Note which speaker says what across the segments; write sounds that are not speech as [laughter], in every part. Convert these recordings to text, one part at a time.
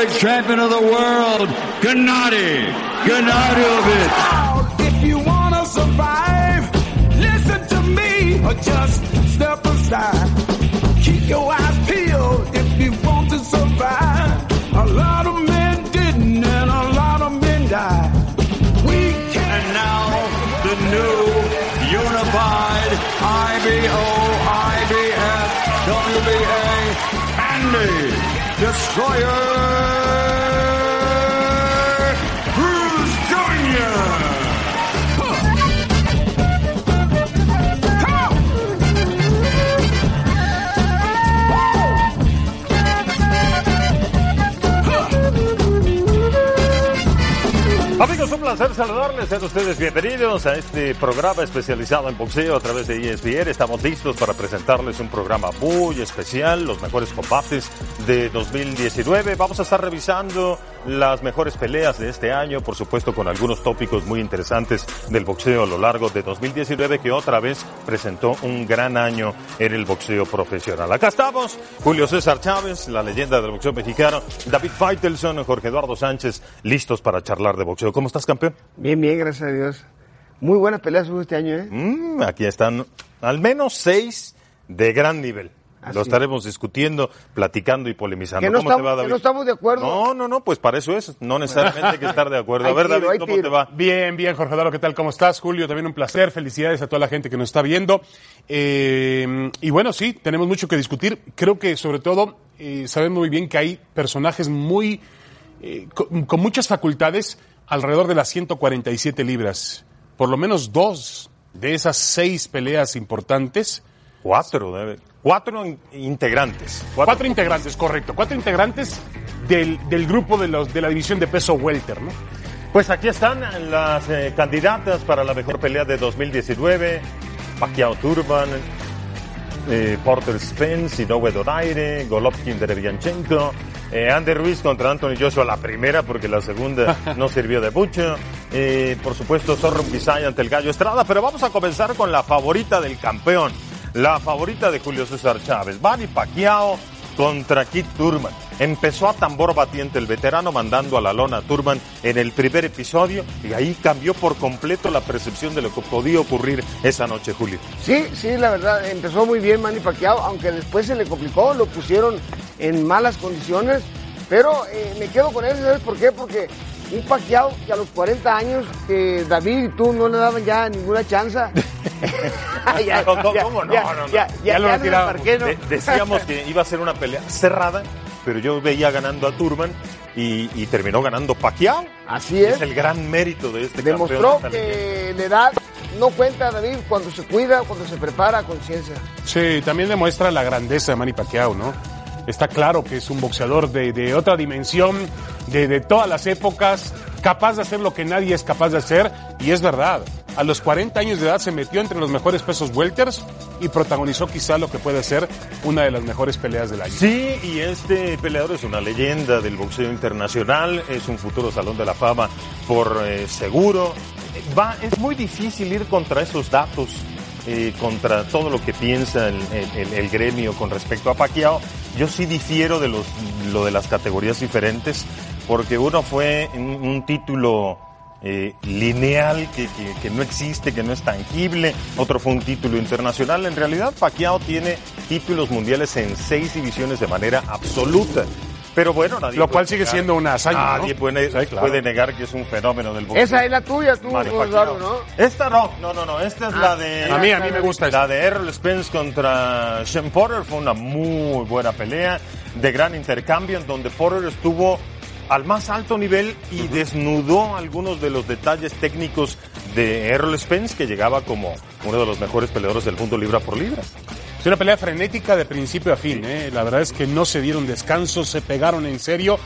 Speaker 1: new IBF IBO middleweight champion of the world, Gennady Gennadyovich.
Speaker 2: If you wanna survive, listen to me or just step aside. Keep your eyes peeled if you want to survive. A lot of men didn't and a lot of men died. We can
Speaker 1: And now the new unified IBO IBF WBA Andy Destroyer
Speaker 3: Amigos, un placer saludarles. Sean ustedes bienvenidos a este programa especializado en boxeo a través de ESPN. Estamos listos para presentarles un programa muy especial, los mejores combates de 2019. Vamos a estar revisando las mejores peleas de este año, por supuesto con algunos tópicos muy interesantes del boxeo a lo largo de 2019 que otra vez presentó un gran año en el boxeo profesional. Acá estamos, Julio César Chávez, la leyenda del boxeo mexicano, David Feitelson, Jorge Eduardo Sánchez, listos para charlar de boxeo. ¿Cómo estás, campeón?
Speaker 4: Bien, bien, gracias a Dios. Muy buenas peleas hubo este año, ¿eh?
Speaker 3: Mm, aquí están al menos seis de gran nivel.
Speaker 4: Así
Speaker 3: Lo
Speaker 4: es.
Speaker 3: estaremos discutiendo, platicando y polemizando.
Speaker 4: Que no,
Speaker 3: ¿Cómo te
Speaker 4: estamos,
Speaker 3: va,
Speaker 4: que
Speaker 3: David?
Speaker 4: no estamos de acuerdo.
Speaker 3: No, no, no, pues para eso es. No necesariamente hay que estar de acuerdo. [laughs] A ver,
Speaker 4: tiro,
Speaker 3: David, ¿cómo
Speaker 4: tiro.
Speaker 3: te va?
Speaker 5: Bien, bien, Jorge Eduardo, ¿qué tal? ¿Cómo estás? Julio, también un placer. Felicidades a toda la gente que nos está viendo. Eh, y bueno, sí, tenemos mucho que discutir. Creo que sobre todo eh, sabemos muy bien que hay personajes muy eh, con, con muchas facultades alrededor de las 147 libras. Por lo menos dos de esas seis peleas importantes.
Speaker 3: Cuatro, debe- cuatro in- integrantes.
Speaker 5: Cuatro, integrantes, correcto. Cuatro integrantes del, del grupo de, los, de la división de peso welter, ¿no?
Speaker 3: Pues aquí están las eh, candidatas para la mejor pelea de 2019. Pacquiao Turban, eh, Porter Spence, Inoue Donaire, Golovkin Derevianchenko, eh, Andy Ruiz contra Anthony Joshua la primera porque la segunda [laughs] no sirvió de mucho. Eh, por supuesto, Zorro Bisay ante el Gallo Estrada, pero vamos a comenzar con la favorita del campeón, la favorita de Julio César Chávez, Manny Pacquiao contra Kit Turman. Empezó a tambor batiente el veterano mandando a la lona a Turman en el primer episodio y ahí cambió por completo la percepción de lo que podía ocurrir esa noche, Julio.
Speaker 4: Sí, sí, la verdad, empezó muy bien Manny Pacquiao, aunque después se le complicó, lo pusieron en malas condiciones, pero eh, me quedo con él, ¿sabes por qué? Porque un Pacquiao que a los 40 años, que David y tú no le daban ya ninguna chance. [laughs] Ya,
Speaker 3: ¿Cómo,
Speaker 4: ya,
Speaker 3: cómo? No,
Speaker 4: ya,
Speaker 3: no, no.
Speaker 4: Ya,
Speaker 5: Ya lo retirábamos.
Speaker 3: decíamos que iba a ser una pelea cerrada, pero yo veía ganando a Turman y, y terminó ganando Pacquiao.
Speaker 4: Así es.
Speaker 3: Es el gran mérito de este
Speaker 4: Demostró
Speaker 3: campeón.
Speaker 4: que la edad no cuenta, David, cuando se cuida, cuando se prepara a conciencia.
Speaker 5: Sí, también demuestra la grandeza de Manny Pacquiao, ¿no? Está claro que es un boxeador de, de otra dimensión, de, de todas las épocas, capaz de hacer lo que nadie es capaz de hacer, y es verdad. A los 40 años de edad se metió entre los mejores pesos welters y protagonizó quizá lo que puede ser una de las mejores peleas del año.
Speaker 3: Sí, y este peleador es una leyenda del boxeo internacional, es un futuro salón de la fama por eh, seguro. Va, es muy difícil ir contra esos datos, eh, contra todo lo que piensa el, gremio con respecto a Pacquiao. Yo sí difiero de los, lo de las categorías diferentes, porque uno fue un, título eh, lineal que, que- que no existe, que no es tangible. Otro fue un título internacional. En realidad, Pacquiao tiene títulos mundiales en seis divisiones de manera absoluta. Pero bueno, nadie
Speaker 5: Lo cual sigue
Speaker 3: negar-
Speaker 5: siendo una hazaña,
Speaker 3: Nadie
Speaker 5: ¿no?
Speaker 3: puede,
Speaker 5: Sí, claro.
Speaker 3: puede negar que es un fenómeno del boxeo.
Speaker 4: Esa es la tuya, tú,
Speaker 3: Pacquiao.
Speaker 4: ¿no?
Speaker 3: Esta no, no, no, no. Esta es la de.
Speaker 5: A mí, a mí me gusta
Speaker 3: La
Speaker 5: eso.
Speaker 3: de Errol Spence contra Sean Porter fue una muy buena pelea de gran intercambio en donde Porter estuvo al más alto nivel y desnudó algunos de los detalles técnicos de Errol Spence que llegaba como uno de los mejores peleadores del mundo libra por libra.
Speaker 5: Es una pelea frenética de principio a fin, ¿eh? La verdad es que no se dieron descanso, se pegaron en serio.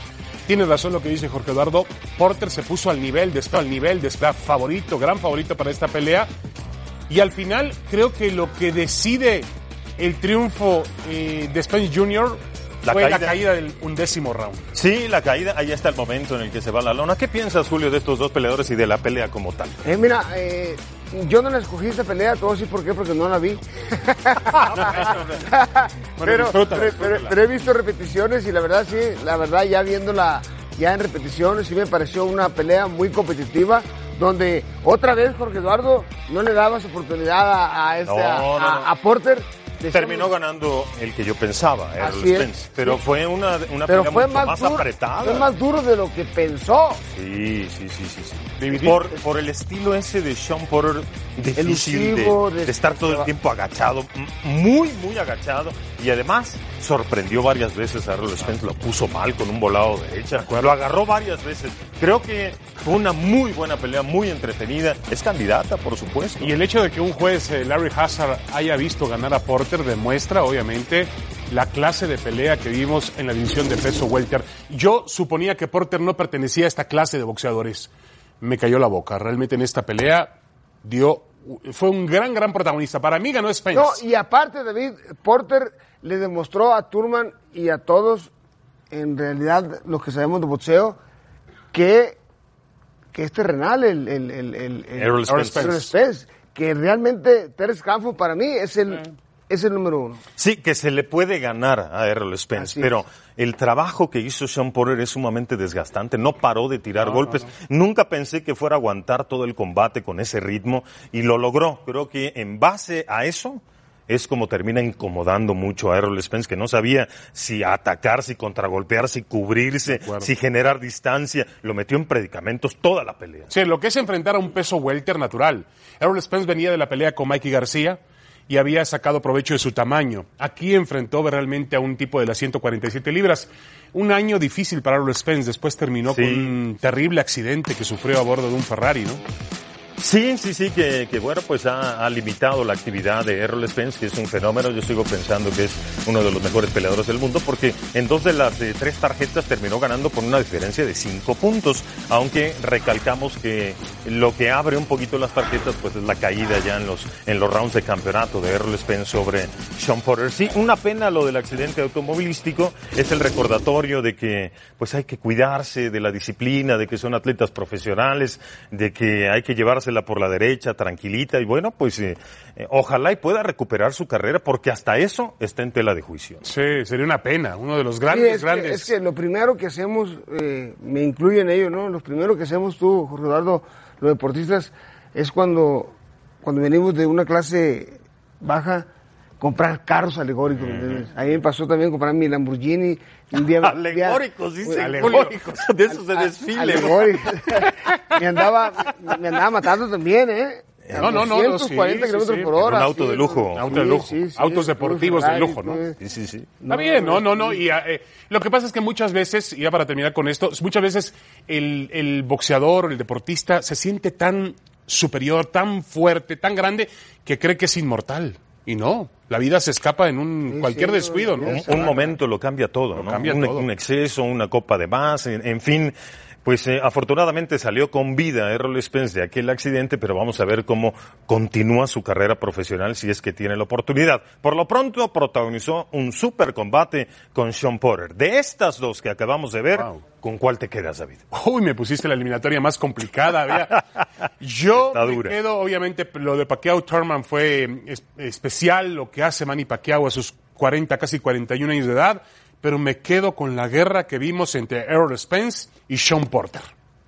Speaker 5: Tiene razón lo que dice Jorge Eduardo. Porter se puso al nivel, de, al nivel de favorito, gran favorito para esta pelea. Y al final creo que lo que decide el triunfo eh, de Spence Jr.
Speaker 3: La
Speaker 5: fue la
Speaker 3: caída.
Speaker 5: caída del undécimo round.
Speaker 3: Sí, la caída, ahí está el momento en el que se va la lona. ¿Qué piensas, Julio, de estos dos peleadores y de la pelea como tal?
Speaker 4: Eh, mira, eh, yo no la escogí esta pelea, por qué, porque no la vi. [laughs] pero, he visto repeticiones y la verdad sí, la verdad ya viéndola ya en repeticiones sí me pareció una pelea muy competitiva donde otra vez Jorge Eduardo no le dabas oportunidad a, a, este,
Speaker 3: No,
Speaker 4: a-
Speaker 3: no, no.
Speaker 4: a- a Porter.
Speaker 3: Terminó ganando el que yo pensaba, Errol
Speaker 4: Así es,
Speaker 3: Spence. Pero
Speaker 4: sí.
Speaker 3: fue una, una
Speaker 4: pero
Speaker 3: pelea
Speaker 4: fue
Speaker 3: mucho
Speaker 4: más,
Speaker 3: más,
Speaker 4: duro,
Speaker 3: apretada.
Speaker 4: fue más duro de lo que pensó.
Speaker 3: Sí, sí, sí, sí. sí. Por, por el estilo ese de Sean Porter, difícil de,
Speaker 4: Elusivo, de-
Speaker 3: de estar todo el tiempo agachado, muy, muy agachado. Y además sorprendió varias veces a Errol Spence, lo puso mal con un volado derecha. Lo agarró varias veces. Creo que fue una muy buena pelea, muy entretenida. Es candidata, por supuesto.
Speaker 5: Y el hecho de que un juez, eh, Larry Hazard, haya visto ganar a Porter demuestra, obviamente, la clase de pelea que vimos en la división de peso welter. Yo suponía que Porter no pertenecía a esta clase de boxeadores. Me cayó la boca. Realmente en esta pelea dio, fue un gran, gran protagonista. Para mí ganó Spence.
Speaker 4: No, y aparte, David, Porter le demostró a Turman y a todos, en realidad, los que sabemos de boxeo, que, que es terrenal el, el, el, el- el-
Speaker 3: Errol Spence.
Speaker 4: Errol Spence, Que realmente Terence Crawford para mí es el, es el número uno.
Speaker 3: Sí, que se le puede ganar a Errol Spence,
Speaker 4: Así
Speaker 3: pero
Speaker 4: es.
Speaker 3: el trabajo que hizo Sean Porter es sumamente desgastante. No paró de tirar golpes. Nunca pensé que fuera a aguantar todo el combate con ese ritmo y lo logró. Creo que en base a eso es como termina incomodando mucho a Errol Spence, que no sabía si atacar, si contragolpear, si cubrirse, si generar distancia. Lo metió en predicamentos toda la pelea.
Speaker 5: Sí, lo que es enfrentar a un peso welter natural. Errol Spence venía de la pelea con Mikey García y había sacado provecho de su tamaño. Aquí enfrentó realmente a un tipo de las 147 libras. Un año difícil para Errol Spence. Después terminó
Speaker 3: Sí.
Speaker 5: con un terrible accidente que sufrió a bordo de un Ferrari, ¿no?
Speaker 3: Sí, sí, sí, que, que bueno, pues ha, ha limitado la actividad de Errol Spence, que es un fenómeno. Yo sigo pensando que es uno de los mejores peleadores del mundo, porque en dos de las eh, tres tarjetas terminó ganando por una diferencia de cinco puntos. Aunque recalcamos que lo que abre un poquito las tarjetas, pues es la caída ya en los, en los rounds de campeonato de Errol Spence sobre Sean Porter. Sí, una pena lo del accidente automovilístico, es el recordatorio de que pues hay que cuidarse de la disciplina, de que son atletas profesionales, de que hay que llevársela por la derecha, tranquilita, y bueno, pues eh, eh, ojalá y pueda recuperar su carrera, porque hasta eso está en tela de juicio.
Speaker 5: Sí, sería una pena. Uno de los
Speaker 4: Sí,
Speaker 5: grandes,
Speaker 4: es, que,
Speaker 5: grandes.
Speaker 4: es que lo primero que hacemos, eh, me incluye en ello, ¿no? Lo primero que hacemos tú, Jorge Eduardo, los deportistas, es cuando, cuando venimos de una clase baja, comprar carros alegóricos, ¿me entiendes? A mí me pasó también comprar mi Lamborghini. Un día,
Speaker 3: Alegóricos, dice, alegóricos, [laughs] de esos de desfile.
Speaker 4: alegóricos. [laughs] me andaba, me andaba matando también, ¿eh?
Speaker 5: No, no, no, no,
Speaker 4: 240
Speaker 5: sí,
Speaker 4: kilómetros
Speaker 5: sí,
Speaker 4: por hora.
Speaker 3: Un auto de lujo.
Speaker 5: Auto de lujo. Autos deportivos de lujo, ¿no?
Speaker 4: pues.
Speaker 3: Sí, sí, sí.
Speaker 5: Está bien, no, no, no. Y eh, lo que pasa es que muchas veces, y ya para terminar con esto, muchas veces el, el boxeador el deportista se siente tan superior, tan fuerte, tan grande, que cree que es inmortal. Y no, la vida se escapa en un
Speaker 4: Sí,
Speaker 5: cualquier
Speaker 4: sí,
Speaker 5: descuido, ¿no?
Speaker 3: Un, un momento lo cambia todo, ¿no?
Speaker 5: cambia
Speaker 3: un,
Speaker 5: todo.
Speaker 3: un exceso, una copa de más, en, en fin. Pues eh, afortunadamente salió con vida Errol Spence de aquel accidente, pero vamos a ver cómo continúa su carrera profesional si es que tiene la oportunidad. Por lo pronto protagonizó un super combate con Sean Porter. De estas dos que acabamos de ver,
Speaker 5: Wow.
Speaker 3: ¿con cuál te quedas, David?
Speaker 5: Uy, me pusiste la eliminatoria más complicada. vea. [laughs] Yo me quedo, obviamente, lo de Pacquiao Thurman fue eh, es- especial, lo que hace Manny Pacquiao a sus 40, casi 41 años de edad, pero me quedo con la guerra que vimos entre Errol Spence y Sean Porter.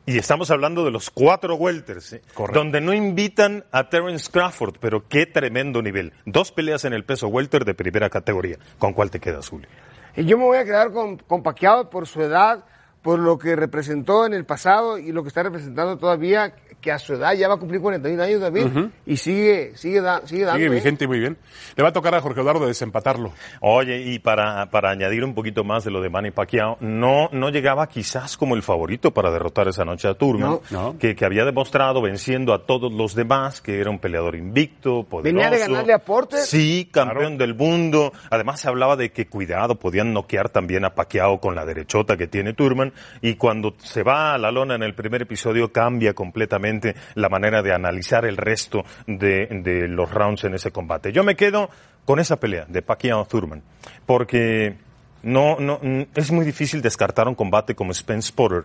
Speaker 3: Y estamos hablando de los cuatro welters, ¿eh?
Speaker 5: Correcto.
Speaker 3: donde no invitan a Terence Crawford, pero qué tremendo nivel. Dos peleas en el peso welter de primera categoría. ¿Con cuál te quedas, Julio?
Speaker 4: Y yo me voy a quedar con, con Pacquiao por su edad, por lo que representó en el pasado y lo que está representando todavía, que a su edad ya va a cumplir 41 años David y sigue, sigue, da- sigue dando.
Speaker 5: Sigue
Speaker 4: ¿eh?
Speaker 5: vigente muy bien. Le va a tocar a Jorge Eduardo desempatarlo.
Speaker 3: Oye, y para, para añadir un poquito más de lo de Manny Pacquiao, no, no llegaba quizás como el favorito para derrotar esa noche a Turman,
Speaker 4: No.
Speaker 5: No.
Speaker 3: Que, que había demostrado venciendo a todos los demás que era un peleador invicto, poderoso.
Speaker 4: Venía de ganarle a Porter.
Speaker 3: Sí, campeón del mundo. Además se hablaba de que cuidado, podían noquear también a Pacquiao con la derechota que tiene Turman. Y cuando se va a la lona en el primer episodio cambia completamente la manera de analizar el resto de, de los rounds en ese combate. Yo me quedo con esa pelea de Pacquiao-Thurman. Porque no, no, mm, es muy difícil descartar un combate como Spence Porter,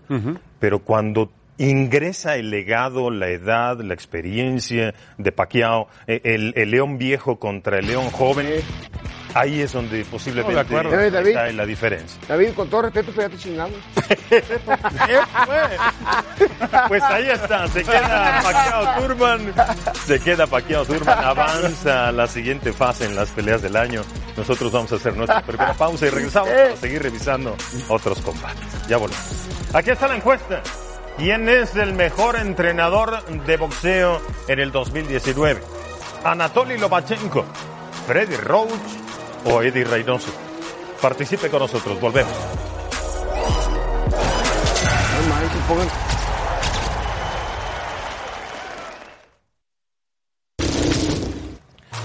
Speaker 3: pero cuando ingresa el legado, la edad, la experiencia de Pacquiao, eh, el, el león viejo contra el león joven. Ahí es donde posiblemente
Speaker 5: No, de.
Speaker 4: Eh, David.
Speaker 3: está la diferencia.
Speaker 4: David, con todo respeto, pero ya te chingamos. [laughs]
Speaker 3: Pues ahí está, se queda Pacquiao Turban, se queda Pacquiao Turban, avanza a la siguiente fase en las peleas del año. Nosotros vamos a hacer nuestra primera pausa y regresamos para seguir revisando otros combates. Ya volvemos. Aquí está la encuesta. ¿Quién es el mejor entrenador de boxeo en el 2019? ¿Anatoly Lobachenko, Freddy Roach o Eddie Reynoso? Participe con nosotros, volvemos.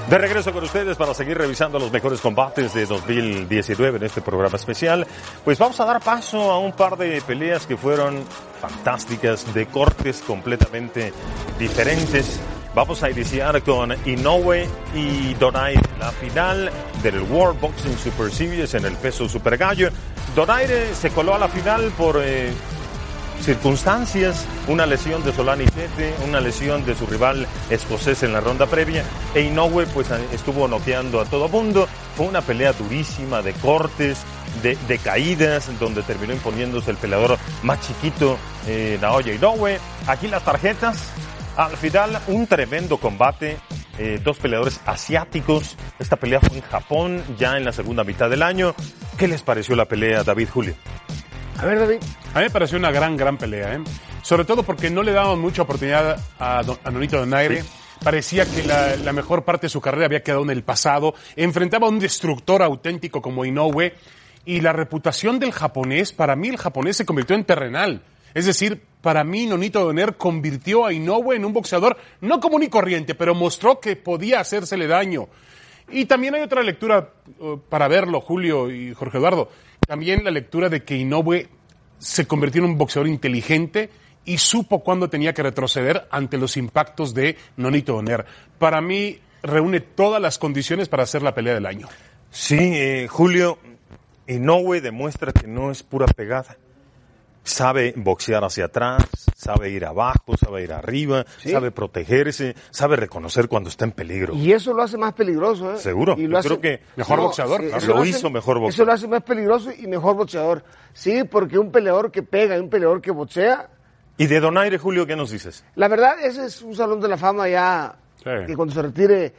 Speaker 3: De regreso con ustedes para seguir revisando los mejores combates de 2019 en este programa especial. Pues vamos a dar paso a un par de peleas que fueron fantásticas, de cortes completamente diferentes. Vamos a iniciar con Inoue y Donaire, la final del World Boxing Super Series en el peso super gallo. Donaire se coló a la final por eh, circunstancias, una lesión de Solani Tete, una lesión de su rival escocés en la ronda previa, e Inoue pues estuvo noqueando a todo mundo. Fue una pelea durísima de cortes, de, caídas, donde terminó imponiéndose el peleador más chiquito, eh, Naoya Inoue. Aquí las tarjetas. Al final, un tremendo combate. eh, dos peleadores asiáticos. Esta pelea fue en Japón, ya en la segunda mitad del año. ¿Qué les pareció la pelea, David Julio?
Speaker 4: A ver, David.
Speaker 5: A mí me pareció una gran, gran pelea, ¿eh? Sobre todo porque no le daban mucha oportunidad a, Don- a Nonito Donaire. Parecía que la, la mejor parte de su carrera había quedado en el pasado. Enfrentaba a un destructor auténtico como Inoue. Y la reputación del japonés, para mí el japonés se convirtió en terrenal. Es decir, para mí Nonito Donaire convirtió a Inoue en un boxeador no común y corriente, pero mostró que podía hacérsele daño. Y también hay otra lectura uh, para verlo, Julio y Jorge Eduardo. También la lectura de que Inoue se convirtió en un boxeador inteligente y supo cuándo tenía que retroceder ante los impactos de Nonito Doner. Para mí reúne todas las condiciones para hacer la pelea del año.
Speaker 3: Sí, eh, Julio, Inoue demuestra que no es pura pegada. Sabe boxear hacia atrás, sabe ir abajo, sabe ir arriba,
Speaker 4: Sí.
Speaker 3: sabe protegerse, sabe reconocer cuando está en peligro.
Speaker 4: Y eso lo hace más peligroso, ¿eh?
Speaker 3: Seguro.
Speaker 4: Y
Speaker 3: Yo
Speaker 4: lo
Speaker 3: creo que
Speaker 5: mejor boxeador, claro.
Speaker 4: eso
Speaker 3: Lo
Speaker 4: hace-
Speaker 3: hizo mejor
Speaker 4: Eso
Speaker 3: boxeador.
Speaker 4: lo hace más peligroso y mejor boxeador. Sí, porque un peleador que pega y un peleador que boxea,
Speaker 3: Y de Donaire, Julio, ¿qué nos dices?
Speaker 4: la verdad, ese es un salón de la fama ya,
Speaker 5: Sí.
Speaker 4: que cuando se retire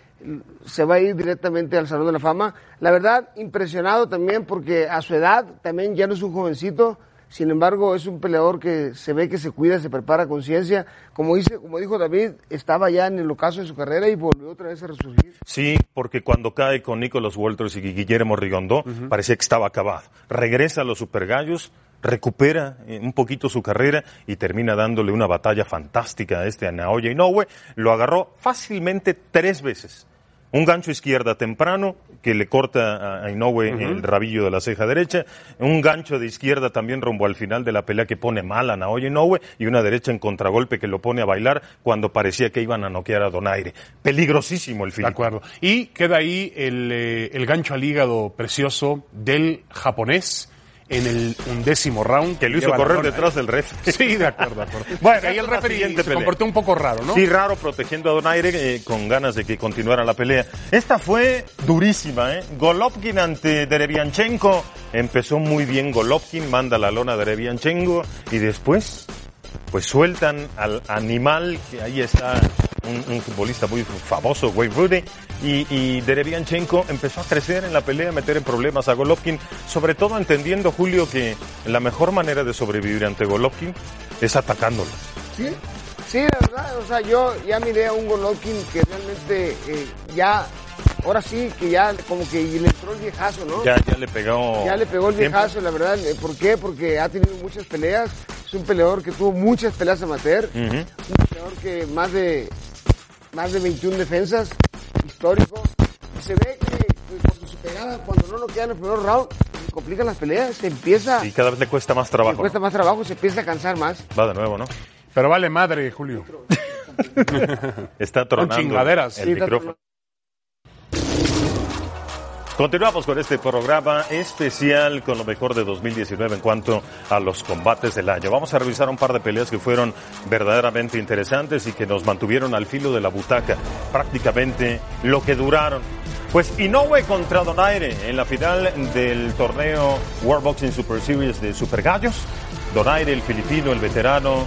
Speaker 4: se va a ir directamente al salón de la fama. La verdad, impresionado también porque a su edad también ya no es un jovencito. Sin embargo, es un peleador que se ve que se cuida, se prepara con ciencia. Como dice, como dijo David, estaba ya en el ocaso de su carrera y volvió otra vez a resurgir.
Speaker 3: Sí, porque cuando cae con Nicolas Walters y Guillermo Rigondó, parecía que estaba acabado. Regresa a los supergallos, recupera eh, un poquito su carrera y termina dándole una batalla fantástica a este a Naoya Inoue. Lo agarró fácilmente tres veces. Un gancho izquierda temprano que le corta a- Inoue el rabillo de la ceja derecha, un gancho de izquierda también rumbo al final de la pelea que pone mal a Naoya Inoue y una derecha en contragolpe que lo pone a bailar cuando parecía que iban a noquear a Donaire. Peligrosísimo el
Speaker 5: De
Speaker 3: film.
Speaker 5: acuerdo. Y queda ahí el, eh, el gancho al hígado precioso del japonés en el undécimo round.
Speaker 3: Que lo hizo correr detrás del ref. [laughs]
Speaker 5: Sí, de acuerdo, de acuerdo. [laughs]
Speaker 3: Bueno,
Speaker 5: ahí el referee se comportó un poco raro, ¿no?
Speaker 3: Sí, raro protegiendo a Donaire eh, con ganas de que continuara la pelea. Esta fue durísima, ¿eh? Golovkin ante Derevianchenko. Empezó muy bien Golovkin, manda la lona a Derevianchenko y después, pues sueltan al animal, que ahí está un, un futbolista muy famoso, Wayne Rudy, y, y Derevianchenko empezó a crecer en la pelea, a meter en problemas a Golovkin, sobre todo entendiendo, Julio, que la mejor manera de sobrevivir ante Golovkin es atacándolo.
Speaker 4: Sí, sí, la verdad, o sea, yo ya miré a un Golovkin que realmente eh, ya, ahora sí, que ya como que le entró el viejazo, ¿no?
Speaker 3: Ya, ya le pegó.
Speaker 4: Ya le pegó el viejazo, la verdad. Eh, ¿Por qué? Porque ha tenido muchas peleas. Es un peleador que tuvo muchas peleas amateur.
Speaker 3: Ujú.
Speaker 4: Un peleador que más de más de 21 defensas, histórico. Y se ve que pues, cuando su pegada, cuando no lo queda en el primer round, se complican las peleas, se empieza,
Speaker 3: Y cada vez le cuesta más
Speaker 4: le
Speaker 3: trabajo.
Speaker 4: cuesta más trabajo, se empieza a cansar más.
Speaker 3: ¿no? Va de nuevo, ¿no?
Speaker 5: Pero vale madre, Julio.
Speaker 3: Está tronando
Speaker 5: chingaderas.
Speaker 3: el
Speaker 4: Sí, está
Speaker 3: micrófono. Continuamos con este programa especial con lo mejor de 2019 en cuanto a los combates del año. Vamos a revisar un par de peleas que fueron verdaderamente interesantes y que nos mantuvieron al filo de la butaca prácticamente lo que duraron. Pues Inoue contra Donaire en la final del torneo World Boxing Super Series de Super Gallos. Donaire, el filipino, el veterano,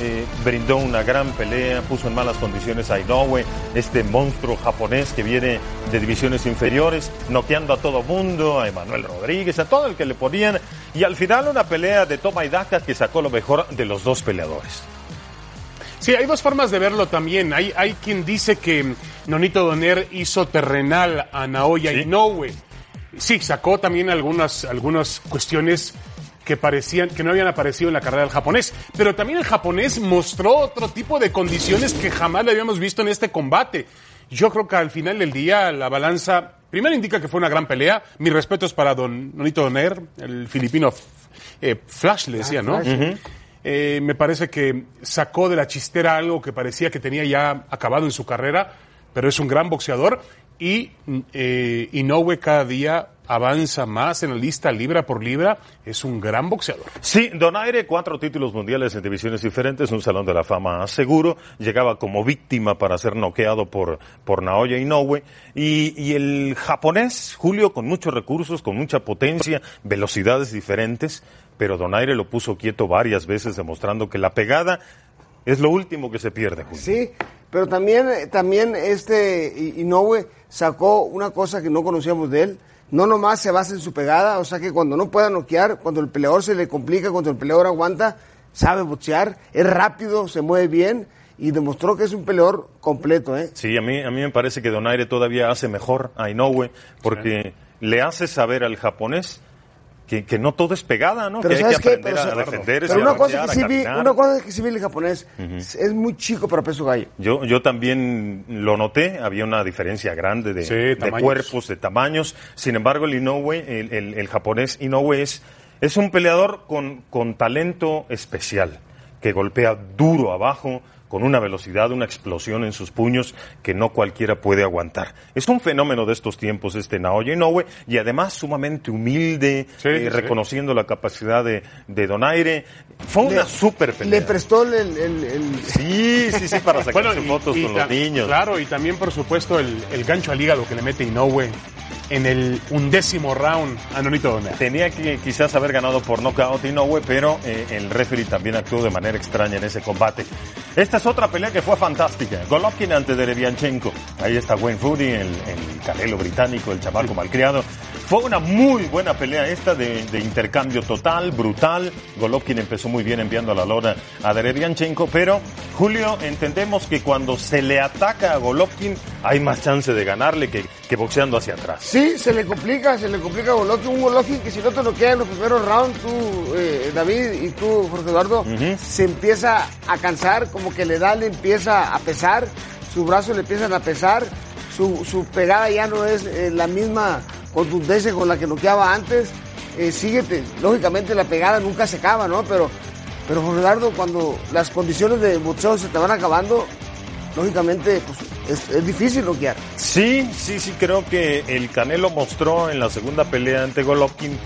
Speaker 3: eh, brindó una gran pelea, puso en malas condiciones a Inoue, este monstruo japonés que viene de divisiones inferiores, noqueando a todo mundo, a Emanuel Rodríguez, a todo el que le ponían, y al final una pelea de toma y daca que sacó lo mejor de los dos peleadores.
Speaker 5: Sí, hay dos formas de verlo también. Hay, hay quien dice que Nonito Doner hizo terrenal a Naoya
Speaker 3: Sí.
Speaker 5: Inoue. Sí, sacó también algunas, algunas cuestiones que parecían, que no habían aparecido en la carrera del japonés. Pero también el japonés mostró otro tipo de condiciones que jamás le habíamos visto en este combate. Yo creo que al final del día la balanza, primero indica que fue una gran pelea. Mis respetos para don Nonito Doner, el filipino eh, Flash le decía, ¿no?
Speaker 4: Flash.
Speaker 5: Eh, me parece que sacó de la chistera algo que parecía que tenía ya acabado en su carrera, pero es un gran boxeador y eh, Inoue cada día avanza más en la lista libra por libra, es un gran boxeador.
Speaker 3: Sí, Donaire, cuatro títulos mundiales en divisiones diferentes, un salón de la fama seguro, llegaba como víctima para ser noqueado por, por Naoya Inoue, y, y el japonés, Julio, con muchos recursos, con mucha potencia, velocidades diferentes, pero Donaire lo puso quieto varias veces, demostrando que la pegada es lo último que se pierde, Julio.
Speaker 4: Sí, pero también, también este Inoue sacó una cosa que no conocíamos de él. No nomás se basa en su pegada, o sea que cuando no pueda noquear, cuando el peleador se le complica, cuando el peleador aguanta, sabe boxear, es rápido, se mueve bien y demostró que es un peleador completo, ¿eh?
Speaker 3: Sí, a mí, a mí me parece que Donaire todavía hace mejor a Inoue, porque le hace saber al japonés que, que no todo es pegada, ¿no?
Speaker 4: Pero
Speaker 3: que hay
Speaker 4: ¿sabes
Speaker 3: que
Speaker 4: qué?
Speaker 3: aprender
Speaker 4: Pero,
Speaker 3: a defenderse,
Speaker 4: pero
Speaker 3: a
Speaker 4: una cosa que sí
Speaker 3: a
Speaker 4: vi, una cosa que sí vi el japonés, es muy chico para peso gallo.
Speaker 3: Yo, yo también lo noté, había una diferencia grande de,
Speaker 5: Sí,
Speaker 3: de cuerpos, de tamaños. Sin embargo, el Inoue, el, el- el japonés Inoue es, es un peleador con, con talento especial, que golpea duro abajo, con una velocidad, una explosión en sus puños que no cualquiera puede aguantar. Es un fenómeno de estos tiempos este Naoya Inoue y además sumamente humilde,
Speaker 5: Sí,
Speaker 3: eh,
Speaker 5: sí.
Speaker 3: reconociendo la capacidad de, de Donaire. Fue una super pelea.
Speaker 4: Le prestó el, el- el-
Speaker 3: Sí, sí, sí, para sacarse
Speaker 5: y-
Speaker 3: fotos
Speaker 5: y
Speaker 3: con los niños.
Speaker 5: Claro, y también, por supuesto, el, el gancho al hígado que le mete Inoue en el undécimo round a Nonito.
Speaker 3: Tenía que quizás haber ganado por nocaut Inoue, pero eh, el referee también actuó de manera extraña en ese combate. Esta es otra pelea que fue fantástica. Golovkin ante Derevianchenko. Ahí está Wayne Fury, el, el canelo británico, el chamaco malcriado. Fue una muy buena pelea esta de, de intercambio total, brutal. Golovkin empezó muy bien enviando a la lona a Derevianchenko, pero Julio, entendemos que cuando se le ataca a Golovkin hay más chance de ganarle que, que boxeando hacia atrás.
Speaker 4: Sí, se le complica, se le complica a Golovkin. Un Golovkin que si no te noquea en los primeros rounds, tú, eh, David, y tú, Jorge Eduardo, se empieza a cansar, como que le da, le empieza a pesar, sus brazos le empiezan a pesar, su, su pegada ya no es eh, la misma contundencia con la que noqueaba antes. Eh, síguete, lógicamente la pegada nunca se acaba, ¿no? Pero, pero cuando las condiciones de boxeo se te van acabando, lógicamente, pues, es, es difícil noquear.
Speaker 3: Sí, sí, sí, creo que el Canelo mostró en la segunda pelea ante Golovkin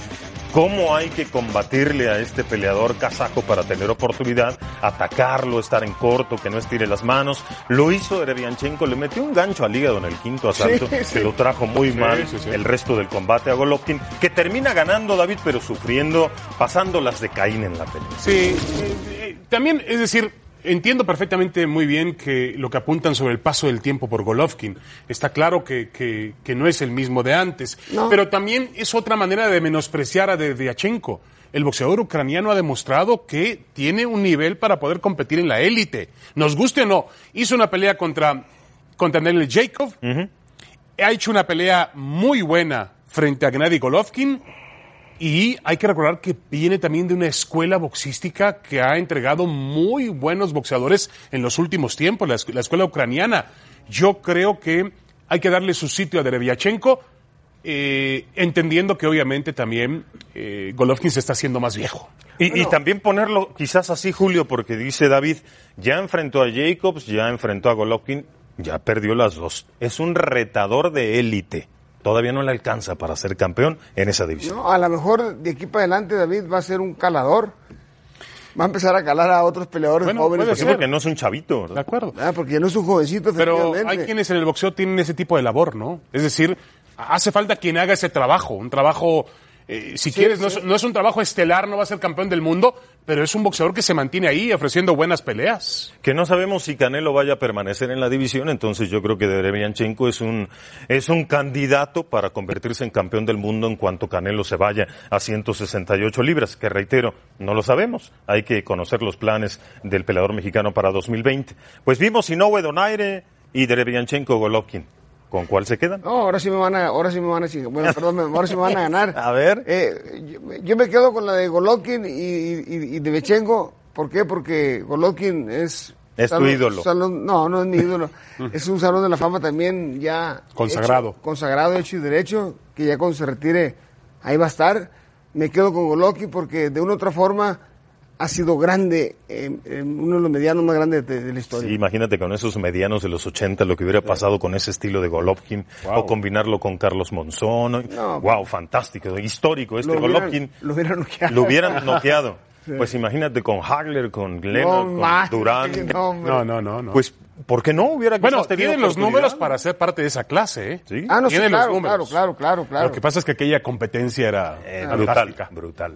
Speaker 3: cómo hay que combatirle a este peleador kazajo para tener oportunidad, atacarlo, estar en corto, que no estire las manos. Lo hizo Erebianchenko, le metió un gancho al hígado en el quinto asalto,
Speaker 4: Sí, sí.
Speaker 3: que lo trajo muy
Speaker 5: Sí,
Speaker 3: mal el resto del combate a Golovkin, que termina ganando David, pero sufriendo, pasando las de Caín en la pelea.
Speaker 5: Sí, eh, eh, también, es decir, entiendo perfectamente muy bien que lo que apuntan sobre el paso del tiempo por Golovkin. Está claro que, que- que no es el mismo de antes,
Speaker 4: No.
Speaker 5: pero también es otra manera de menospreciar a Dedyachenko. El boxeador ucraniano ha demostrado que tiene un nivel para poder competir en la élite. Nos guste o no, hizo una pelea contra, contra Daniel Jacob, ha hecho una pelea muy buena frente a Gennady Golovkin y hay que recordar que viene también de una escuela boxística que ha entregado muy buenos boxeadores en los últimos tiempos, la, la escuela ucraniana. Yo creo que hay que darle su sitio a Derevyachenko, eh, entendiendo que obviamente también eh, Golovkin se está haciendo más viejo.
Speaker 3: Y, y también ponerlo quizás así, Julio, porque dice David, ya enfrentó a Jacobs, ya enfrentó a Golovkin, ya perdió las dos. Es un retador de élite. Todavía no le alcanza para ser campeón en esa división.
Speaker 4: No, a lo mejor de aquí para adelante David va a ser un calador. Va a empezar a calar a otros peleadores
Speaker 5: Bueno,
Speaker 4: jóvenes.
Speaker 5: puede ser.
Speaker 3: porque no es un chavito,
Speaker 5: De
Speaker 3: ¿verdad?
Speaker 5: acuerdo.
Speaker 4: Ah, porque no es un jovencito,
Speaker 5: Pero
Speaker 4: efectivamente.
Speaker 5: hay quienes en el boxeo tienen ese tipo de labor, ¿no? Es decir, hace falta quien haga ese trabajo, un trabajo, eh, si quieres, No, es, no es un trabajo estelar, no va a ser campeón del mundo, pero es un boxeador que se mantiene ahí ofreciendo buenas peleas.
Speaker 3: Que no sabemos si Canelo vaya a permanecer en la división, entonces yo creo que Derevianchenko es un, es un candidato para convertirse en campeón del mundo en cuanto Canelo se vaya a 168 libras, que reitero, no lo sabemos. Hay que conocer los planes del peleador mexicano para 2020. Pues vimos Inoue Donaire y Derevianchenko Golovkin. ¿Con cuál se quedan?
Speaker 4: No, ahora sí me van a, ahora sí me van a, bueno, perdón, ahora sí me van a ganar. [laughs]
Speaker 3: A ver.
Speaker 4: Eh, yo, yo me quedo con la de Golovkin y, y, y de Bechenko. ¿Por qué? Porque Golovkin es...
Speaker 3: Es tu ídolo.
Speaker 4: salón- no, no es mi ídolo. [laughs] es un salón de la fama también ya...
Speaker 5: Consagrado.
Speaker 4: hecho- consagrado, hecho y derecho, que ya cuando se retire ahí va a estar. Me quedo con Golovkin porque de una u otra forma ha sido grande, eh, eh, uno de los medianos más grandes de, de la historia.
Speaker 3: Sí, imagínate con esos medianos de los 80 lo que hubiera pasado con ese estilo de Golovkin
Speaker 5: Wow.
Speaker 3: o combinarlo con Carlos Monzón.
Speaker 4: No.
Speaker 3: wow, fantástico, histórico este
Speaker 4: Lo hubieran-
Speaker 3: Golovkin.
Speaker 4: lo hubieran noqueado.
Speaker 3: Lo hubieran noqueado. [laughs] Pues imagínate con Hagler, con Leonard, con
Speaker 4: más,
Speaker 3: Durán.
Speaker 4: no.
Speaker 5: No, no, no, no.
Speaker 3: Pues, ¿por qué no hubiera
Speaker 5: bueno, tienen los números para ser parte de esa clase, ¿eh?
Speaker 3: Sí.
Speaker 4: Ah, no, sí,
Speaker 5: Tienen los
Speaker 4: claro,
Speaker 5: números.
Speaker 4: claro, claro, claro, claro.
Speaker 5: Lo que pasa es que aquella competencia era
Speaker 3: Eh, brutal, brutal.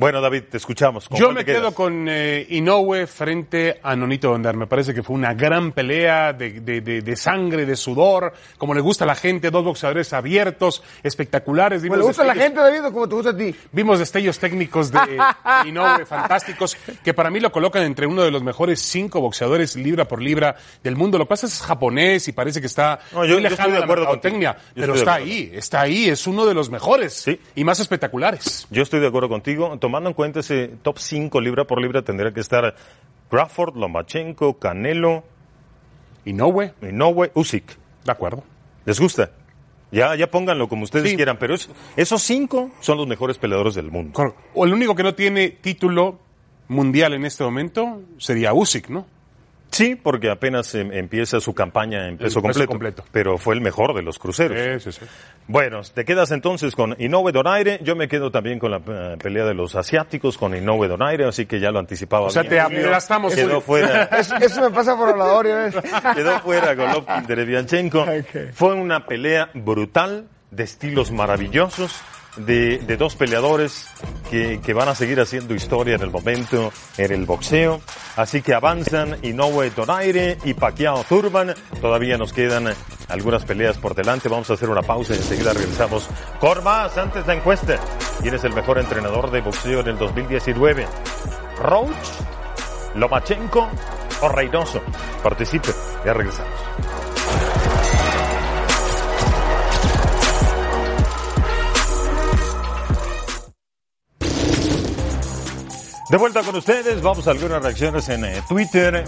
Speaker 3: Bueno, David, te escuchamos. ¿Con
Speaker 5: Yo me
Speaker 3: quedas?
Speaker 5: quedo con eh, Inoue frente a Nonito Bondar. Me parece que fue una gran pelea de, de- de- de sangre, de sudor, como le gusta a la gente, dos boxeadores abiertos, espectaculares.
Speaker 4: ¿Me le
Speaker 5: Vimos
Speaker 4: gusta a la gente, David, o como te gusta a ti?
Speaker 5: Vimos destellos técnicos [laughs] de Inoue fantásticos, que para mí lo colocan entre uno de los mejores cinco boxeadores libra por libra del mundo. Lo que pasa es que es japonés y parece que está
Speaker 3: No, yo-
Speaker 5: muy
Speaker 3: yo
Speaker 5: lejano
Speaker 3: estoy de
Speaker 5: la
Speaker 3: acuerdo contigo. Yo
Speaker 5: pero está ahí, está ahí, es uno de los mejores
Speaker 3: Sí.
Speaker 5: y más espectaculares.
Speaker 3: Yo estoy de acuerdo contigo. Tomando en cuenta ese top 5 libra por libra, tendría que estar Crawford, Lomachenko, Canelo,
Speaker 5: Inoue,
Speaker 3: Inoue, Usyk.
Speaker 5: de acuerdo.
Speaker 3: ¿Les gusta? Ya, ya pónganlo como ustedes
Speaker 5: Sí.
Speaker 3: quieran, pero es- esos cinco son los mejores peleadores del mundo.
Speaker 5: O el único que no tiene título mundial en este momento sería Usyk, ¿no?
Speaker 3: Sí, porque apenas em, empieza su campaña en peso,
Speaker 5: peso
Speaker 3: completo,
Speaker 5: completo.
Speaker 3: pero fue el mejor de los cruceros.
Speaker 5: Sí, sí, sí.
Speaker 3: Bueno, te quedas entonces con Inoue Donaire, yo me quedo también con la eh, pelea de los asiáticos, con Inoue Donaire, así que ya lo anticipaba.
Speaker 5: O sea,
Speaker 3: bien.
Speaker 5: te aplastamos.
Speaker 3: Quedó fuera,
Speaker 4: Eso, eso me pasa por hablador, [laughs]
Speaker 3: quedó fuera Golovkin de Derevianchenko. [laughs] Fue una pelea brutal, de estilos maravillosos, de, dos peleadores que, que van a seguir haciendo historia en el momento en el boxeo. Así que avanzan Inoue Donaire y Pacquiao Turban. Todavía nos quedan algunas peleas por delante. Vamos a hacer una pausa y enseguida regresamos con más antes de la encuesta. ¿Quién es el mejor entrenador de boxeo en el 2019? ¿Roach? ¿Lomachenko o Reynoso? Participe. Ya regresamos. De vuelta con ustedes, vamos a algunas reacciones en eh, Twitter.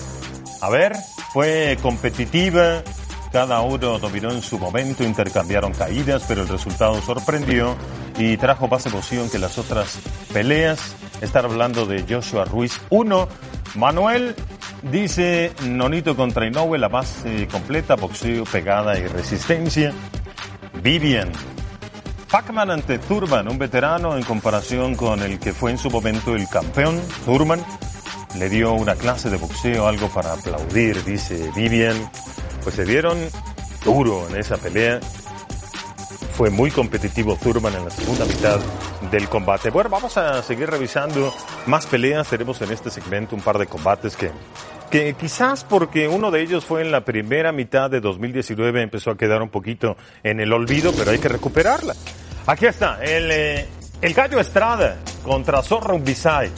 Speaker 3: A ver, fue competitiva, cada uno dominó en su momento, intercambiaron caídas, pero el resultado sorprendió y trajo más emoción que las otras peleas. Estar hablando de Joshua Ruiz 1. Manuel dice Nonito contra Inoue, la más eh, completa, boxeo, pegada y resistencia. Vivian, Pacman ante Thurman, un veterano en comparación con el que fue en su momento el campeón, Thurman, le dio una clase de boxeo, algo para aplaudir, dice Vivian. Pues se dieron duro en esa pelea. Fue muy competitivo Thurman en la segunda mitad del combate. Bueno, vamos a seguir revisando más peleas. Tenemos en este segmento un par de combates que, que quizás porque uno de ellos fue en la primera mitad de 2019 empezó a quedar un poquito en el olvido, pero hay que recuperarla. Aquí está, el, eh, el Gallo Estrada contra Zorro Bisay.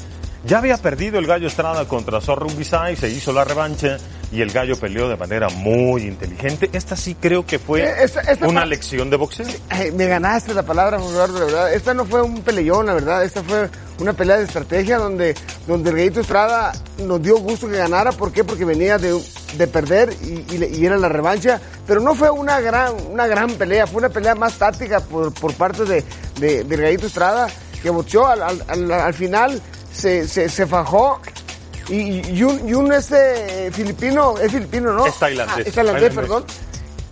Speaker 3: Ya había perdido el Gallo Estrada contra Zorro Bisay, se hizo la revancha y el Gallo peleó de manera muy inteligente. Esta sí creo que fue
Speaker 4: Eh, esta- esta
Speaker 3: una lección de boxeo.
Speaker 4: Ay, me ganaste la palabra, Eduardo, la verdad. Esta no fue un peleón, la verdad. Esta fue una pelea de estrategia donde, donde el Gallito Estrada nos dio gusto que ganara. ¿Por qué? Porque venía de, de perder y, y le- y era la revancha. Pero no fue una gran, una gran pelea, fue una pelea más táctica por, por parte de, de- del Gallito Estrada, que boxeó al, al- al- al final, se, se, se fajó. Y, y un, y un este filipino, es filipino, ¿no?
Speaker 3: Es tailandés.
Speaker 4: Ah, es tailandés,
Speaker 5: Tailandés.
Speaker 4: perdón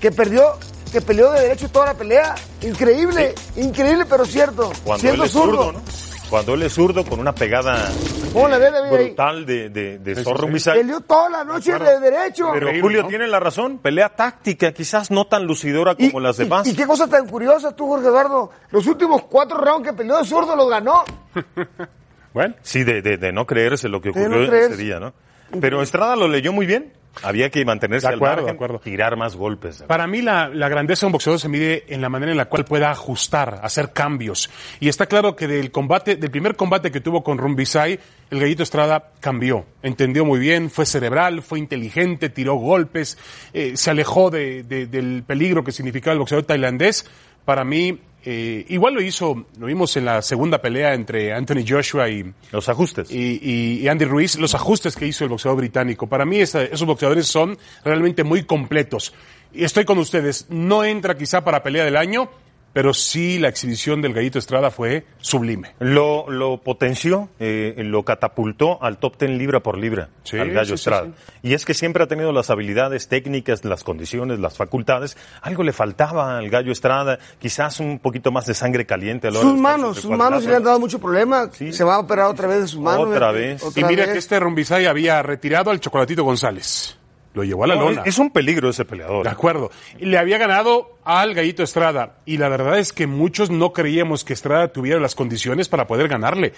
Speaker 4: que perdió que peleó de derecho toda la pelea. Increíble, increíble, pero cierto.
Speaker 3: Cuando
Speaker 4: Siendo
Speaker 3: él es zurdo, ¿no? Cuando él es zurdo con una pegada
Speaker 4: ¿Cómo la ve, David, ahí?
Speaker 3: brutal de, de, de
Speaker 5: Sí,
Speaker 3: Zorro
Speaker 5: sí.
Speaker 3: Misai.
Speaker 4: Peleó toda la noche de derecho.
Speaker 3: Pero
Speaker 5: Increíble,
Speaker 3: Julio
Speaker 5: ¿no?
Speaker 3: tiene la razón, pelea táctica, quizás no tan lucidora como las
Speaker 4: y-
Speaker 3: demás.
Speaker 4: y qué cosa tan curiosa tú, Jorge Eduardo. Los últimos cuatro rounds que peleó de zurdo los ganó. [laughs]
Speaker 5: Bueno,
Speaker 3: Sí, de, de, de no creerse lo que
Speaker 4: no
Speaker 3: ocurrió ese día, ¿no? Pero Estrada lo leyó muy bien. Había que mantenerse
Speaker 5: De acuerdo,
Speaker 3: al
Speaker 5: de
Speaker 3: margen,
Speaker 5: acuerdo.
Speaker 3: tirar más golpes.
Speaker 5: Para mí la, la grandeza de un boxeador se mide en la manera en la cual pueda ajustar, hacer cambios. Y está claro que del combate, del primer combate que tuvo con Rumbisai, el Gallito Estrada cambió. Entendió muy bien, fue cerebral, fue inteligente, tiró golpes, eh, se alejó de- de- del peligro que significaba el boxeador tailandés. Para mí, eh, igual lo hizo, lo vimos en la segunda pelea entre Anthony Joshua y,
Speaker 3: Los ajustes.
Speaker 5: y, y- y Andy Ruiz, los ajustes que hizo el boxeador británico. Para mí esa- esos boxeadores son realmente muy completos. Y estoy con ustedes, no entra quizá para pelea del año, pero sí la exhibición del Gallito Estrada fue sublime.
Speaker 3: Lo, lo potenció, eh, lo catapultó al top ten libra por libra,
Speaker 5: Sí,
Speaker 3: al Gallo
Speaker 5: sí,
Speaker 3: Estrada.
Speaker 5: sí.
Speaker 3: Y es que siempre ha tenido las habilidades técnicas, las condiciones, las facultades. Algo le faltaba al Gallo Estrada, quizás un poquito más de sangre caliente a hora
Speaker 4: Sus manos, sus manos le han dado mucho problema.
Speaker 3: Sí.
Speaker 4: Se va a operar otra vez de sus manos.
Speaker 3: Otra vez.
Speaker 4: otra
Speaker 5: y mira
Speaker 4: vez.
Speaker 5: que este Rumbisay había retirado al Chocolatito González. Lo llevó a la
Speaker 3: No,
Speaker 5: lona.
Speaker 3: es un peligro ese peleador.
Speaker 5: De acuerdo. Le había ganado al Gallito Estrada. Y la verdad es que muchos no creíamos que Estrada tuviera las condiciones para poder ganarle.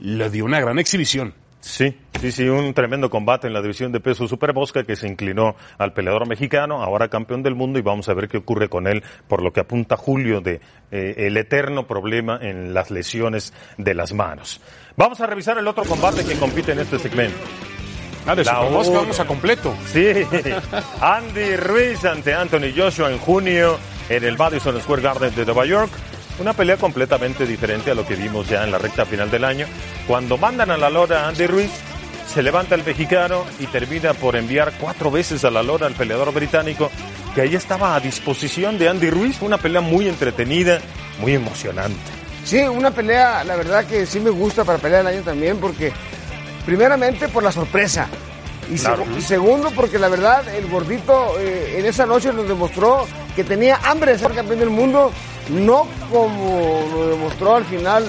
Speaker 5: Le dio una gran exhibición.
Speaker 3: Sí, sí, sí, un tremendo combate en la división de peso Super Mosca que se inclinó al peleador mexicano, ahora campeón del mundo, y vamos a ver qué ocurre con él, por lo que apunta Julio de eh, el eterno problema en las lesiones de las manos. Vamos a revisar el otro combate que compite en este segmento.
Speaker 5: Ah, de
Speaker 3: La
Speaker 5: vamos a completo.
Speaker 3: Sí, Andy Ruiz ante Anthony Joshua en junio en el Madison Square Garden de Nueva York. Una pelea completamente diferente a lo que vimos ya en la recta final del año. Cuando mandan a la lora a Andy Ruiz, se levanta el mexicano y termina por enviar cuatro veces a la lora al peleador británico, que ahí estaba a disposición de Andy Ruiz. Fue una pelea muy entretenida, muy emocionante.
Speaker 4: Sí, una pelea, la verdad que sí me gusta para pelear el año también, porque primeramente por la sorpresa. Y,
Speaker 3: Claro.
Speaker 4: seg- y segundo, porque la verdad, el gordito eh, en esa noche nos demostró que tenía hambre de ser campeón del mundo, no como lo demostró al final.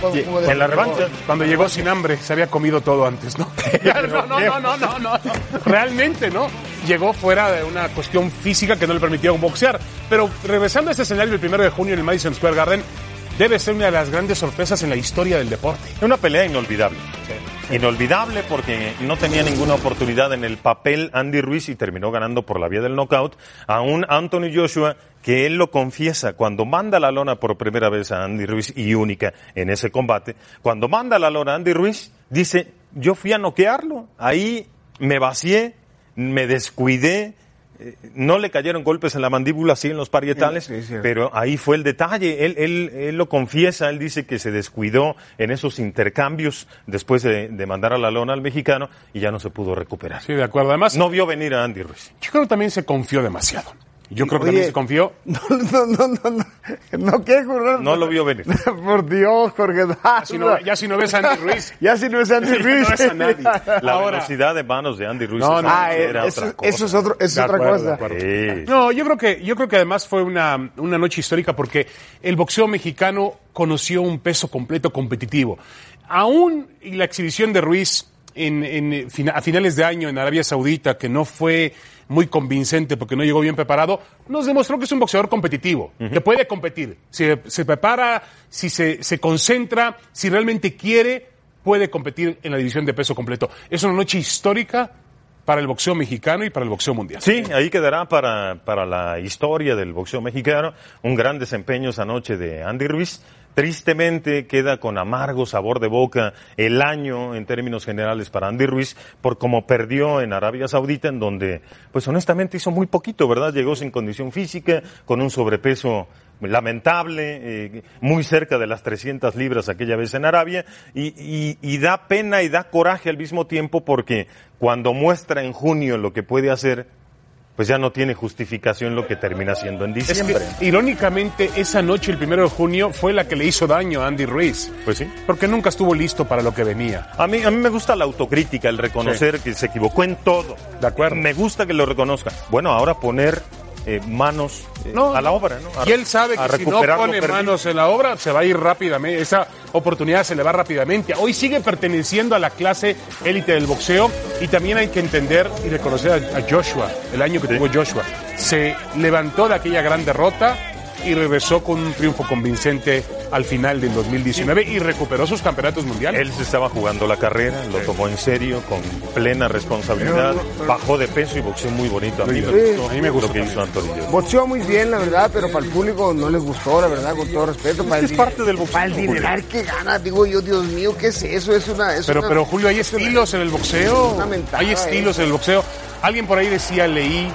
Speaker 4: como- como
Speaker 3: en la revancha.
Speaker 5: Cuando llegó sin hambre, se había comido todo antes, ¿no? [laughs] no, no, no, no, no, no. Realmente, ¿no? Llegó fuera de una cuestión física que no le permitía boxear. Pero regresando a este escenario el primero de junio en el Madison Square Garden, debe ser una de las grandes sorpresas en la historia del deporte.
Speaker 3: Una pelea inolvidable. Inolvidable porque no tenía ninguna oportunidad en el papel Andy Ruiz y terminó ganando por la vía del knockout a un Anthony Joshua que él lo confiesa cuando manda la lona por primera vez a Andy Ruiz y única en ese combate. Cuando manda la lona a Andy Ruiz, dice, yo fui a noquearlo, ahí me vacié, me descuidé, no le cayeron golpes en la mandíbula, así en los parietales,
Speaker 4: Sí, sí, sí.
Speaker 3: pero ahí fue el detalle. Él, él, él lo confiesa, él dice que se descuidó en esos intercambios después de, de mandar a la lona al mexicano y ya no se pudo recuperar.
Speaker 5: Sí, de acuerdo. Además,
Speaker 3: No vio venir a Andy Ruiz.
Speaker 5: yo creo que también se confió demasiado. Yo creo que
Speaker 4: Oye,
Speaker 5: también se confió. [laughs]
Speaker 4: No, no, no, no, no, no.
Speaker 3: No lo vio venir. [laughs]
Speaker 4: Por Dios, Jorge.
Speaker 5: Ya si no, ya si no ves a Andy Ruiz. [laughs]
Speaker 4: Ya si no es Andy
Speaker 5: Sí, no
Speaker 4: Ruiz.
Speaker 5: ves a nadie.
Speaker 3: La
Speaker 5: Ahora-
Speaker 3: velocidad de manos de Andy Ruiz
Speaker 5: No, no,
Speaker 3: era
Speaker 4: eso,
Speaker 3: otra cosa.
Speaker 4: eso es, otro, eso es otra cosa.
Speaker 5: No, yo creo que, yo creo que además fue una, una noche histórica porque el boxeo mexicano conoció un peso completo competitivo. Aún y la exhibición de Ruiz en, en, eh, a finales de año en Arabia Saudita, que no fue muy convincente porque no llegó bien preparado, nos demostró que es un boxeador competitivo, que puede competir. Si se prepara, si se, se concentra, si realmente quiere, puede competir en la división de peso completo. Es una noche histórica para el boxeo mexicano y para el boxeo mundial.
Speaker 3: Sí, ahí quedará para, para la historia del boxeo mexicano un gran desempeño esa noche de Andy Ruiz. Tristemente queda con amargo sabor de boca el año en términos generales para Andy Ruiz por cómo perdió en Arabia Saudita en donde pues honestamente hizo muy poquito, ¿verdad? Llegó sin condición física, con un sobrepeso lamentable, eh, muy cerca de las 300 libras aquella vez en Arabia, y, y- y da pena y da coraje al mismo tiempo porque cuando muestra en junio lo que puede hacer, pues ya no tiene justificación lo que termina siendo en
Speaker 5: Es
Speaker 3: diciembre.
Speaker 5: que, irónicamente, esa noche, el primero de junio, fue la que le hizo daño a Andy Ruiz.
Speaker 3: Pues sí.
Speaker 5: Porque nunca estuvo listo para lo que venía.
Speaker 3: A mí, a mí me gusta la autocrítica, el reconocer que se equivocó en todo.
Speaker 5: De acuerdo.
Speaker 3: Me gusta que lo reconozca. Bueno, ahora poner eh, manos eh,
Speaker 5: No,
Speaker 3: a la obra, ¿no? A-
Speaker 5: y él sabe que si no pone manos en la obra, se va a ir rápidamente. Esa oportunidad se le va rápidamente. Hoy sigue perteneciendo a la clase élite del boxeo y también hay que entender y reconocer a, a Joshua, el año que tuvo Joshua. Se levantó de aquella gran derrota y regresó con un triunfo convincente al final del 2019 y recuperó sus campeonatos mundiales.
Speaker 3: Él se estaba jugando la carrera, lo tomó en serio, con plena responsabilidad, bajó de peso y boxeó muy bonito. A mí me gustó,
Speaker 5: A mí me gustó
Speaker 3: lo que hizo Joshua.
Speaker 4: Boxeó muy bien, la verdad, pero para el público no les gustó, la verdad, con todo respeto. Para
Speaker 3: Es
Speaker 4: el
Speaker 3: parte del boxeo,
Speaker 4: Para el dineral que gana, digo yo, Dios mío, ¿qué es eso? Es una. Es
Speaker 5: Pero,
Speaker 4: una-
Speaker 5: pero Julio, hay estilos en el boxeo.
Speaker 4: una mentada
Speaker 5: Hay estilos
Speaker 4: eso.
Speaker 5: en el boxeo. Alguien por ahí decía, leí,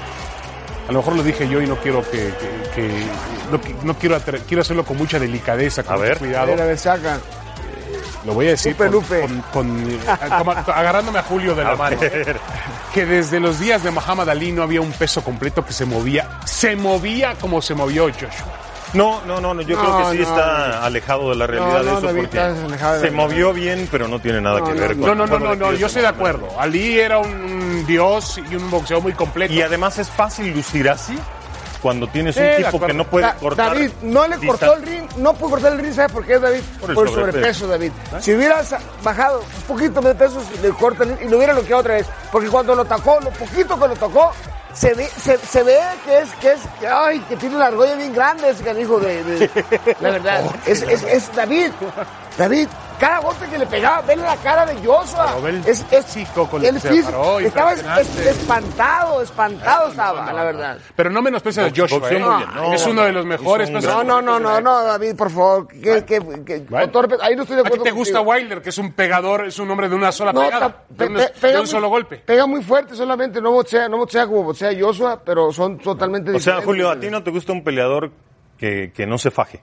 Speaker 5: a lo mejor lo dije yo y no quiero que, que- que- no, qui- no quiero atre- quiero hacerlo con mucha delicadeza, con
Speaker 3: A
Speaker 5: mucho
Speaker 3: ver.
Speaker 4: A
Speaker 5: cuidado.
Speaker 4: ver, a ver, saca.
Speaker 5: Lo voy a decir
Speaker 4: Lupe,
Speaker 5: con-
Speaker 4: Lupe.
Speaker 5: con- con- como- agarrándome a Julio de la
Speaker 3: A
Speaker 5: mano.
Speaker 3: ver.
Speaker 5: Que desde los días de Muhammad Ali no había un peso completo que se movía, se movía como se movió Joshua.
Speaker 3: No, no, no, no, yo creo que sí está alejado de la realidad de eso porque se movió bien, pero no tiene nada que ver con
Speaker 5: No, no, no, no, no, yo estoy de acuerdo. Ali era un dios y un boxeo muy completo.
Speaker 3: Y además es fácil lucir así cuando tienes un tipo que no puede cortar.
Speaker 4: David, no le cortó el ring, no pudo cortar el ring, ¿sabe por qué, David?
Speaker 3: Por el
Speaker 4: Por el
Speaker 3: sobrepeso.
Speaker 4: David. Si hubieras bajado un poquito de peso, le corta el ring y lo hubiera bloqueado otra vez. Porque cuando lo tocó, lo poquito que lo tocó, se ve, se, se ve que es, que es, que, ay, que tiene una argolla bien grande ese canijo de, de- [laughs] la verdad. Es, es, es David, David, cada golpe que le pegaba, vele la cara de Joshua.
Speaker 5: El
Speaker 4: es, es,
Speaker 5: físico con el que se
Speaker 4: Estaba es- espantado, espantado estaba, la verdad.
Speaker 5: Pero no menosprecia a Joshua. ¿eh?
Speaker 3: muy bien. No,
Speaker 5: es uno de los mejores
Speaker 4: No, no, no, no, no, David, por favor. Que, que, que-
Speaker 5: Bueno.
Speaker 4: ahí no estoy de
Speaker 5: ¿A ti
Speaker 4: acuerdo.
Speaker 5: te gusta
Speaker 4: contigo.
Speaker 5: Wilder, que es un pegador, es un hombre de una sola
Speaker 4: No,
Speaker 5: pegada, de,
Speaker 4: pe-
Speaker 5: un,
Speaker 4: pe-
Speaker 5: de
Speaker 4: pega
Speaker 5: un
Speaker 4: muy-
Speaker 5: solo golpe?
Speaker 4: Pega muy fuerte solamente, no boxea, no boxea como boxea Joshua, pero son totalmente
Speaker 3: O sea,
Speaker 4: diferentes.
Speaker 3: Julio, a ti no te gusta un peleador que, que no se faje.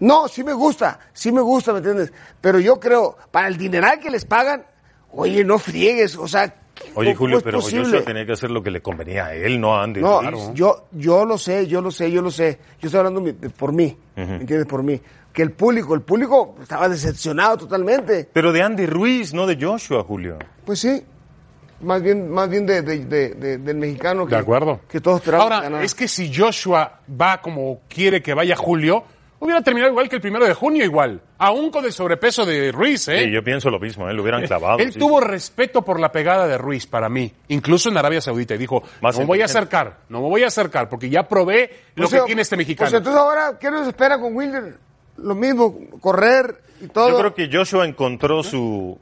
Speaker 4: No, sí me gusta, sí me gusta, ¿me entiendes? Pero yo creo, para el dineral que les pagan, oye, no friegues, o sea.
Speaker 3: Oye,
Speaker 4: ¿cómo
Speaker 3: Julio, pero
Speaker 4: posible?
Speaker 3: Joshua tenía que hacer lo que le convenía a él, no a Andy
Speaker 4: No,
Speaker 3: Ruiz.
Speaker 4: yo, yo lo sé, yo lo sé, yo lo sé. Yo estoy hablando por mí, ¿me entiendes? Por mí. Que el público, el público estaba decepcionado totalmente.
Speaker 3: Pero de Andy Ruiz, no de Joshua, Julio.
Speaker 4: Pues sí, más bien, más bien de, de- de- de- del mexicano que,
Speaker 5: De acuerdo.
Speaker 4: que todos
Speaker 5: Ahora,
Speaker 4: ganar.
Speaker 5: es que si Joshua va como quiere que vaya Julio, hubiera terminado igual que el primero de junio igual. Aún con el sobrepeso de Ruiz, ¿eh?
Speaker 3: Sí, yo pienso lo mismo, ¿eh? lo hubieran clavado.
Speaker 5: Él
Speaker 3: sí.
Speaker 5: tuvo respeto por la pegada de Ruiz para mí, incluso en Arabia Saudita, y dijo,
Speaker 3: Más
Speaker 5: no me voy a acercar, no me voy a acercar, porque ya probé lo
Speaker 4: O sea,
Speaker 5: que tiene este mexicano.
Speaker 4: Pues entonces ahora, ¿qué nos espera con Wilder? Lo mismo, correr y todo.
Speaker 3: Yo creo que Joshua encontró su.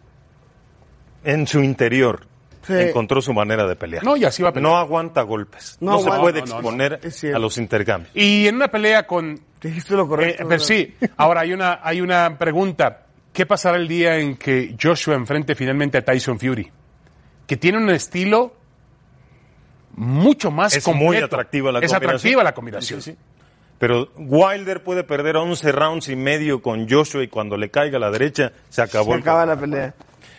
Speaker 3: En su interior.
Speaker 4: Sí.
Speaker 3: Encontró su manera de pelear.
Speaker 5: No, y así va a pelear.
Speaker 3: No aguanta golpes.
Speaker 4: No
Speaker 3: No, se puede
Speaker 5: No, no, no.
Speaker 3: exponer
Speaker 4: Es cierto.
Speaker 3: a los intercambios.
Speaker 5: Y en una pelea con...
Speaker 4: Dijiste lo
Speaker 5: eh,
Speaker 4: correcto.
Speaker 5: pero sí, [laughs] ahora hay una, hay una pregunta. ¿Qué pasará el día en que Joshua enfrente finalmente a Tyson Fury? Que tiene un estilo mucho más
Speaker 3: Es
Speaker 5: completo.
Speaker 3: muy atractiva la
Speaker 5: Es
Speaker 3: combinación.
Speaker 5: atractiva la combinación.
Speaker 3: Sí, sí. Pero Wilder puede perder 11 rounds y medio con Joshua y cuando le caiga a la derecha se acabó
Speaker 4: Se
Speaker 3: el
Speaker 4: acaba la pelea.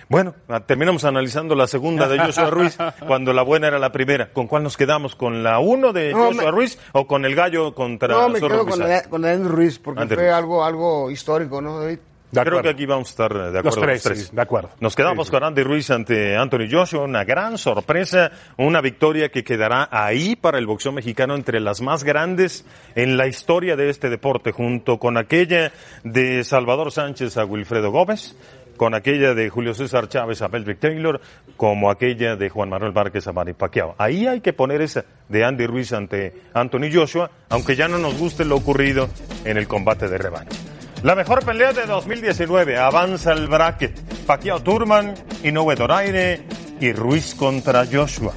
Speaker 3: Bueno, ah, terminamos analizando la segunda de Joshua Ruiz [laughs] cuando la buena era la primera. ¿Con cuál nos quedamos? ¿Con la uno de
Speaker 4: No,
Speaker 3: Joshua
Speaker 4: me-
Speaker 3: Ruiz o con el gallo contra
Speaker 4: No, me
Speaker 3: Zorro
Speaker 4: quedo con la, con Andrew Ruiz, porque
Speaker 3: Andrew
Speaker 4: fue algo, algo histórico, ¿no, David?
Speaker 5: De
Speaker 3: Creo que aquí vamos a estar de acuerdo
Speaker 5: Los tres, sí, de acuerdo.
Speaker 3: Nos quedamos
Speaker 5: Sí, sí.
Speaker 3: con Andy Ruiz ante Anthony Joshua, una gran sorpresa, una victoria que quedará ahí para el boxeo mexicano entre las más grandes en la historia de este deporte, junto con aquella de Salvador Sánchez a Wilfredo Gómez, con aquella de Julio César Chávez a Melvick Taylor, como aquella de Juan Manuel Márquez a Manny Pacquiao. Ahí hay que poner esa de Andy Ruiz ante Anthony Joshua, aunque ya no nos guste lo ocurrido en el combate de revancha. La mejor pelea de 2019. Avanza el bracket. Pacquiao Turman, Inoue Doraire y Ruiz contra Joshua.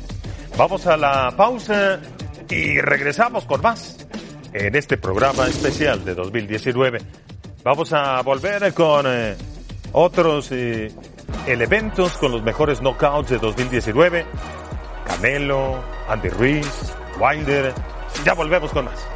Speaker 3: Vamos a la pausa y regresamos con más en este programa especial de 2019. Vamos a volver con eh, otros eh, elementos con los mejores knockouts de 2019. Canelo, Andy Ruiz, Wilder. Ya volvemos con más.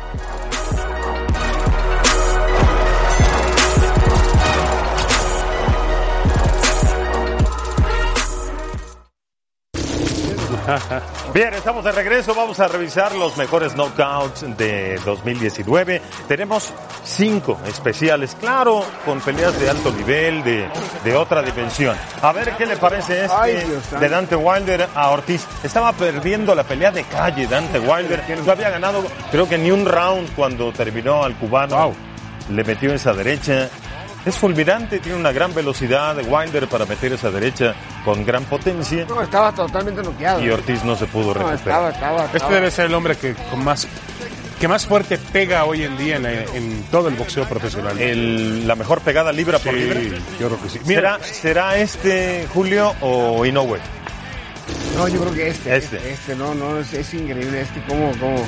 Speaker 3: [laughs] Bien, estamos de regreso. Vamos a revisar los mejores knockouts de 2019. Tenemos cinco especiales, claro, con peleas de alto nivel, de, de otra dimensión. A ver qué le parece este de Dante Wilder a Ortiz. Estaba perdiendo la pelea de calle Dante Wilder. No había ganado, creo que ni un round cuando terminó al cubano.
Speaker 5: Wow.
Speaker 3: Le metió esa derecha. Es fulminante, tiene una gran velocidad de Wilder para meter esa derecha con gran potencia.
Speaker 4: No, estaba totalmente noqueado.
Speaker 3: Y Ortiz no se pudo
Speaker 4: No,
Speaker 3: recuperar.
Speaker 4: estaba, estaba,
Speaker 5: Este
Speaker 4: estaba.
Speaker 5: debe ser el hombre que con más que más fuerte pega hoy en día en, en todo el boxeo profesional.
Speaker 3: El- la mejor pegada libra por
Speaker 5: Sí,
Speaker 3: libra.
Speaker 5: yo creo que sí.
Speaker 3: ¿Será, ¿Será este Julio o Inoue?
Speaker 4: No, yo creo que este.
Speaker 3: Este.
Speaker 4: Este, este, no, no, es, es increíble. Este, como, como.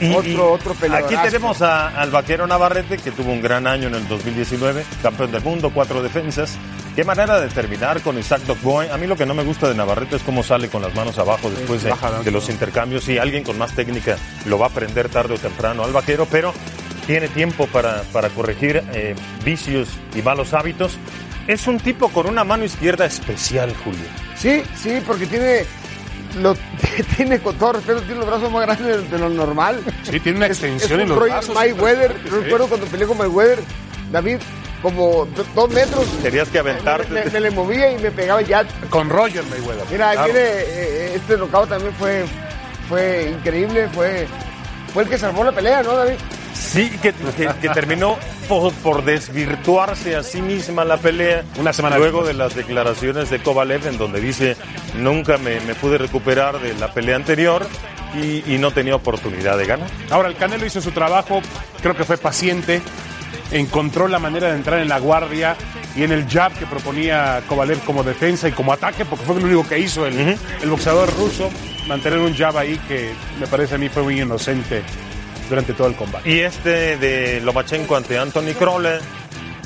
Speaker 3: Y-
Speaker 4: Otro-
Speaker 3: y
Speaker 4: otro.
Speaker 3: Aquí tenemos a- al vaquero Navarrete, que tuvo un gran año en el 2019, campeón del mundo, cuatro defensas. Qué manera de terminar con Isaac Dogboy. A mí lo que no me gusta de Navarrete es cómo sale con las manos abajo después de, los intercambios. Sí, alguien con más técnica lo va a aprender tarde o temprano al vaquero, pero tiene tiempo para, para corregir eh, vicios y malos hábitos. Es un tipo con una mano izquierda especial, Julio.
Speaker 4: Sí, sí, porque tiene. Lo, [laughs] tiene, con todo respeto, tiene los brazos más grandes de, lo normal.
Speaker 5: Sí, tiene una extensión
Speaker 4: es
Speaker 5: en
Speaker 4: un
Speaker 5: los brazos.
Speaker 4: Mayweather. Yo recuerdo cuando peleé con Mayweather, David, como do- dos metros.
Speaker 3: Tenías que
Speaker 4: Me,
Speaker 3: aventarte.
Speaker 4: me- me le movía y me pegaba ya.
Speaker 5: Con Roger Mayweather.
Speaker 4: Mira,
Speaker 5: Claro.
Speaker 4: viene, eh, este knockout también fue, fue increíble, fue, fue el que salvó la pelea, ¿no, David?
Speaker 3: Sí, que, que- que terminó por, por desvirtuarse a sí misma la pelea.
Speaker 5: Una semana
Speaker 3: Luego
Speaker 5: después.
Speaker 3: de las declaraciones de Kovalev, en donde dice: Nunca me, me pude recuperar de la pelea anterior y, y no tenía oportunidad de ganar.
Speaker 5: Ahora, el Canelo hizo su trabajo, creo que fue paciente, encontró la manera de entrar en la guardia y en el jab que proponía Kovalev como defensa y como ataque, porque fue lo único que hizo el, el boxeador ruso, mantener un jab ahí que me parece a mí fue muy inocente durante todo el combate.
Speaker 3: Y este de Lomachenko ante Anthony Kroll,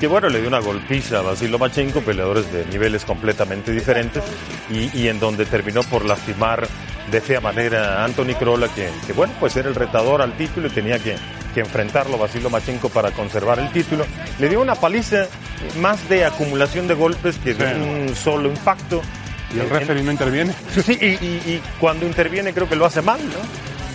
Speaker 3: que bueno, le dio una golpiza a Basil Lomachenko, peleadores de niveles completamente diferentes, y, y en donde terminó por lastimar de fea manera a Anthony Kroll, que, que bueno, pues era el retador al título y tenía que, que enfrentarlo Basil Lomachenko para conservar el título. Le dio una paliza más de acumulación de golpes que de
Speaker 5: Sí.
Speaker 3: un solo impacto.
Speaker 5: Y el referee no interviene.
Speaker 3: Sí, y, y- y cuando interviene creo que lo hace mal, ¿no?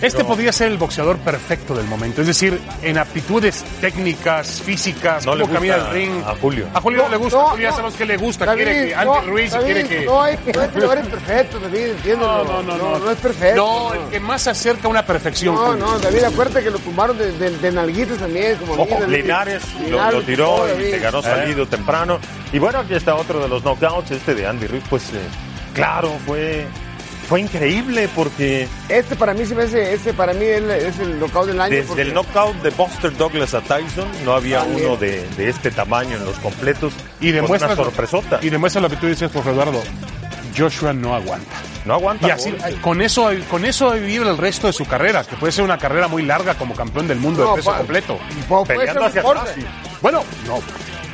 Speaker 5: Este podría ser el boxeador perfecto del momento, es decir, en aptitudes técnicas, físicas,
Speaker 3: No le
Speaker 5: camina el ring.
Speaker 3: a Julio.
Speaker 5: A Julio no, le gusta,
Speaker 4: No,
Speaker 5: Julio ya
Speaker 4: no.
Speaker 5: sabemos que le gusta,
Speaker 4: David,
Speaker 5: quiere que Andy
Speaker 4: no,
Speaker 5: Ruiz
Speaker 4: David,
Speaker 5: quiere que...
Speaker 4: No, hay, no hay peleadores perfectos, David, entiéndelo.
Speaker 5: No, no, no,
Speaker 4: no, es perfecto.
Speaker 5: No, el que más se acerca a una perfección.
Speaker 4: No, no, David, acuérdate que lo tumbaron de, de, de nalguitas también, como
Speaker 3: Ojo. Linares lo,
Speaker 4: Linares,
Speaker 3: lo tiró
Speaker 4: oh,
Speaker 3: y se ganó salido temprano. Y bueno, aquí está otro de los knockouts, este de Andy Ruiz, pues eh, claro, fue, fue increíble porque
Speaker 4: Este para mí se me hace, este para mí es, es el knockout del año.
Speaker 3: desde
Speaker 4: porque-
Speaker 3: el knockout de Buster Douglas a Tyson no había
Speaker 4: También.
Speaker 3: uno de, de este tamaño en los completos.
Speaker 5: Y demuestra,
Speaker 3: una sorpresota.
Speaker 5: y demuestra lo que tú dices, Jorge Eduardo. Joshua no aguanta.
Speaker 3: no aguanta.
Speaker 5: Y así, con eso, con eso va a vivir el resto de su carrera, que puede ser una carrera muy larga como campeón del mundo
Speaker 4: No,
Speaker 5: de peso
Speaker 4: pa-
Speaker 5: completo.
Speaker 3: Peleando hacia atrás.
Speaker 4: deporte.
Speaker 5: Bueno, no,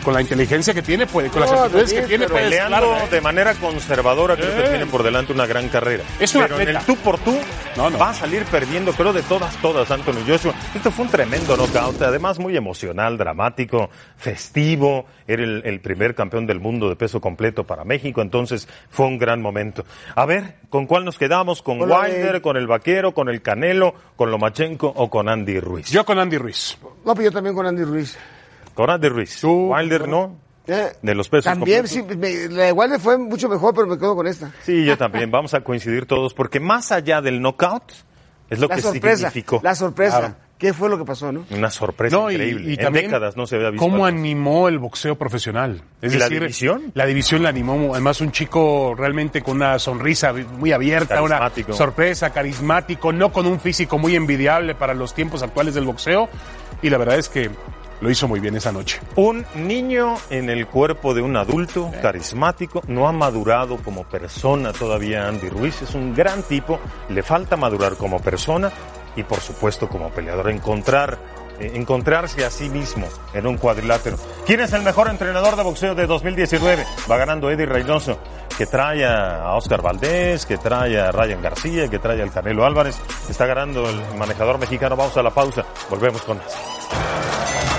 Speaker 5: con la inteligencia que tiene, puede, con las
Speaker 4: No,
Speaker 5: actitudes
Speaker 4: David,
Speaker 5: que tiene,
Speaker 4: pero
Speaker 5: puede
Speaker 3: Peleando
Speaker 5: claro, ¿eh?
Speaker 3: de manera conservadora, creo que
Speaker 5: Eh.
Speaker 3: tiene por delante una gran carrera.
Speaker 5: Es un
Speaker 3: Pero en el tú por tú
Speaker 5: No, no.
Speaker 3: va a salir perdiendo, creo, de todas, todas, Anthony Joshua. Esto fue un tremendo knockout, además muy emocional, dramático, festivo. Era el, el primer campeón del mundo de peso completo para México, entonces fue un gran momento. A ver, ¿con cuál nos quedamos? ¿Con
Speaker 4: Con la de-
Speaker 3: Wilder, con el Vaquero, con el Canelo, con Lomachenko o con Andy Ruiz?
Speaker 5: Yo con Andy Ruiz.
Speaker 4: No, pero yo también con Andy Ruiz.
Speaker 3: Con Andy Ruiz. Wilder no.
Speaker 4: Eh,
Speaker 3: De los pesos
Speaker 4: También,
Speaker 3: completos.
Speaker 4: sí, me- la de Wilder fue mucho mejor, pero me quedo con esta.
Speaker 3: Sí, yo también. Vamos a coincidir todos, porque más allá del knockout, es lo
Speaker 4: La
Speaker 3: que
Speaker 4: sorpresa,
Speaker 3: significó.
Speaker 4: la sorpresa.
Speaker 5: Claro.
Speaker 4: ¿Qué fue lo que pasó, no?
Speaker 3: Una sorpresa
Speaker 5: No,
Speaker 3: increíble.
Speaker 5: y,
Speaker 3: en
Speaker 5: también
Speaker 3: décadas no se había visto.
Speaker 5: cómo animó el boxeo profesional. Es
Speaker 3: ¿Y la
Speaker 5: decir,
Speaker 3: división?
Speaker 5: La división la animó. Además, un chico realmente con una sonrisa muy abierta, una
Speaker 3: Carismático.
Speaker 5: sorpresa, carismático, no con un físico muy envidiable para los tiempos actuales del boxeo. Y la verdad es que lo hizo muy bien esa noche.
Speaker 3: Un niño en el cuerpo de un adulto, carismático, no ha madurado como persona todavía Andy Ruiz. Es un gran tipo, le falta madurar como persona y por supuesto como peleador. Encontrar, eh, encontrarse a sí mismo en un cuadrilátero. ¿Quién es el mejor entrenador de boxeo de 2019? Va ganando Eddie Reynoso, que trae a Oscar Valdés, que trae a Ryan García, que trae al Canelo Álvarez. Está ganando el manejador mexicano. Vamos a la pausa. Volvemos con más.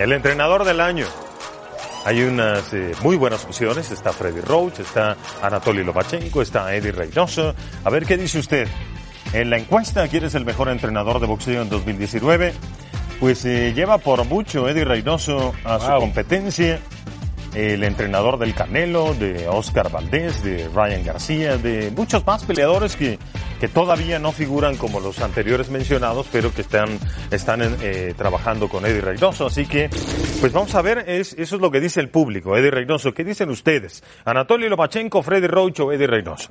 Speaker 3: El entrenador del año. hay unas eh, muy buenas opciones. Está Freddy Roach, está Anatoly Lomachenko, está Eddie Reynoso. A ver qué dice usted. En la encuesta, ¿quién es el mejor entrenador de boxeo en 2019? Pues eh, lleva por mucho Eddie Reynoso a su competencia. El entrenador del Canelo, de Oscar Valdés, de Ryan García, de muchos más peleadores que, que todavía no figuran como los anteriores mencionados, pero que están, están eh, trabajando con Eddie Reynoso. Así que, pues vamos a ver, es, eso es lo que dice el público, Eddie Reynoso. ¿Qué dicen ustedes? Anatoly Lomachenko, Freddy Roach o Eddie Reynoso.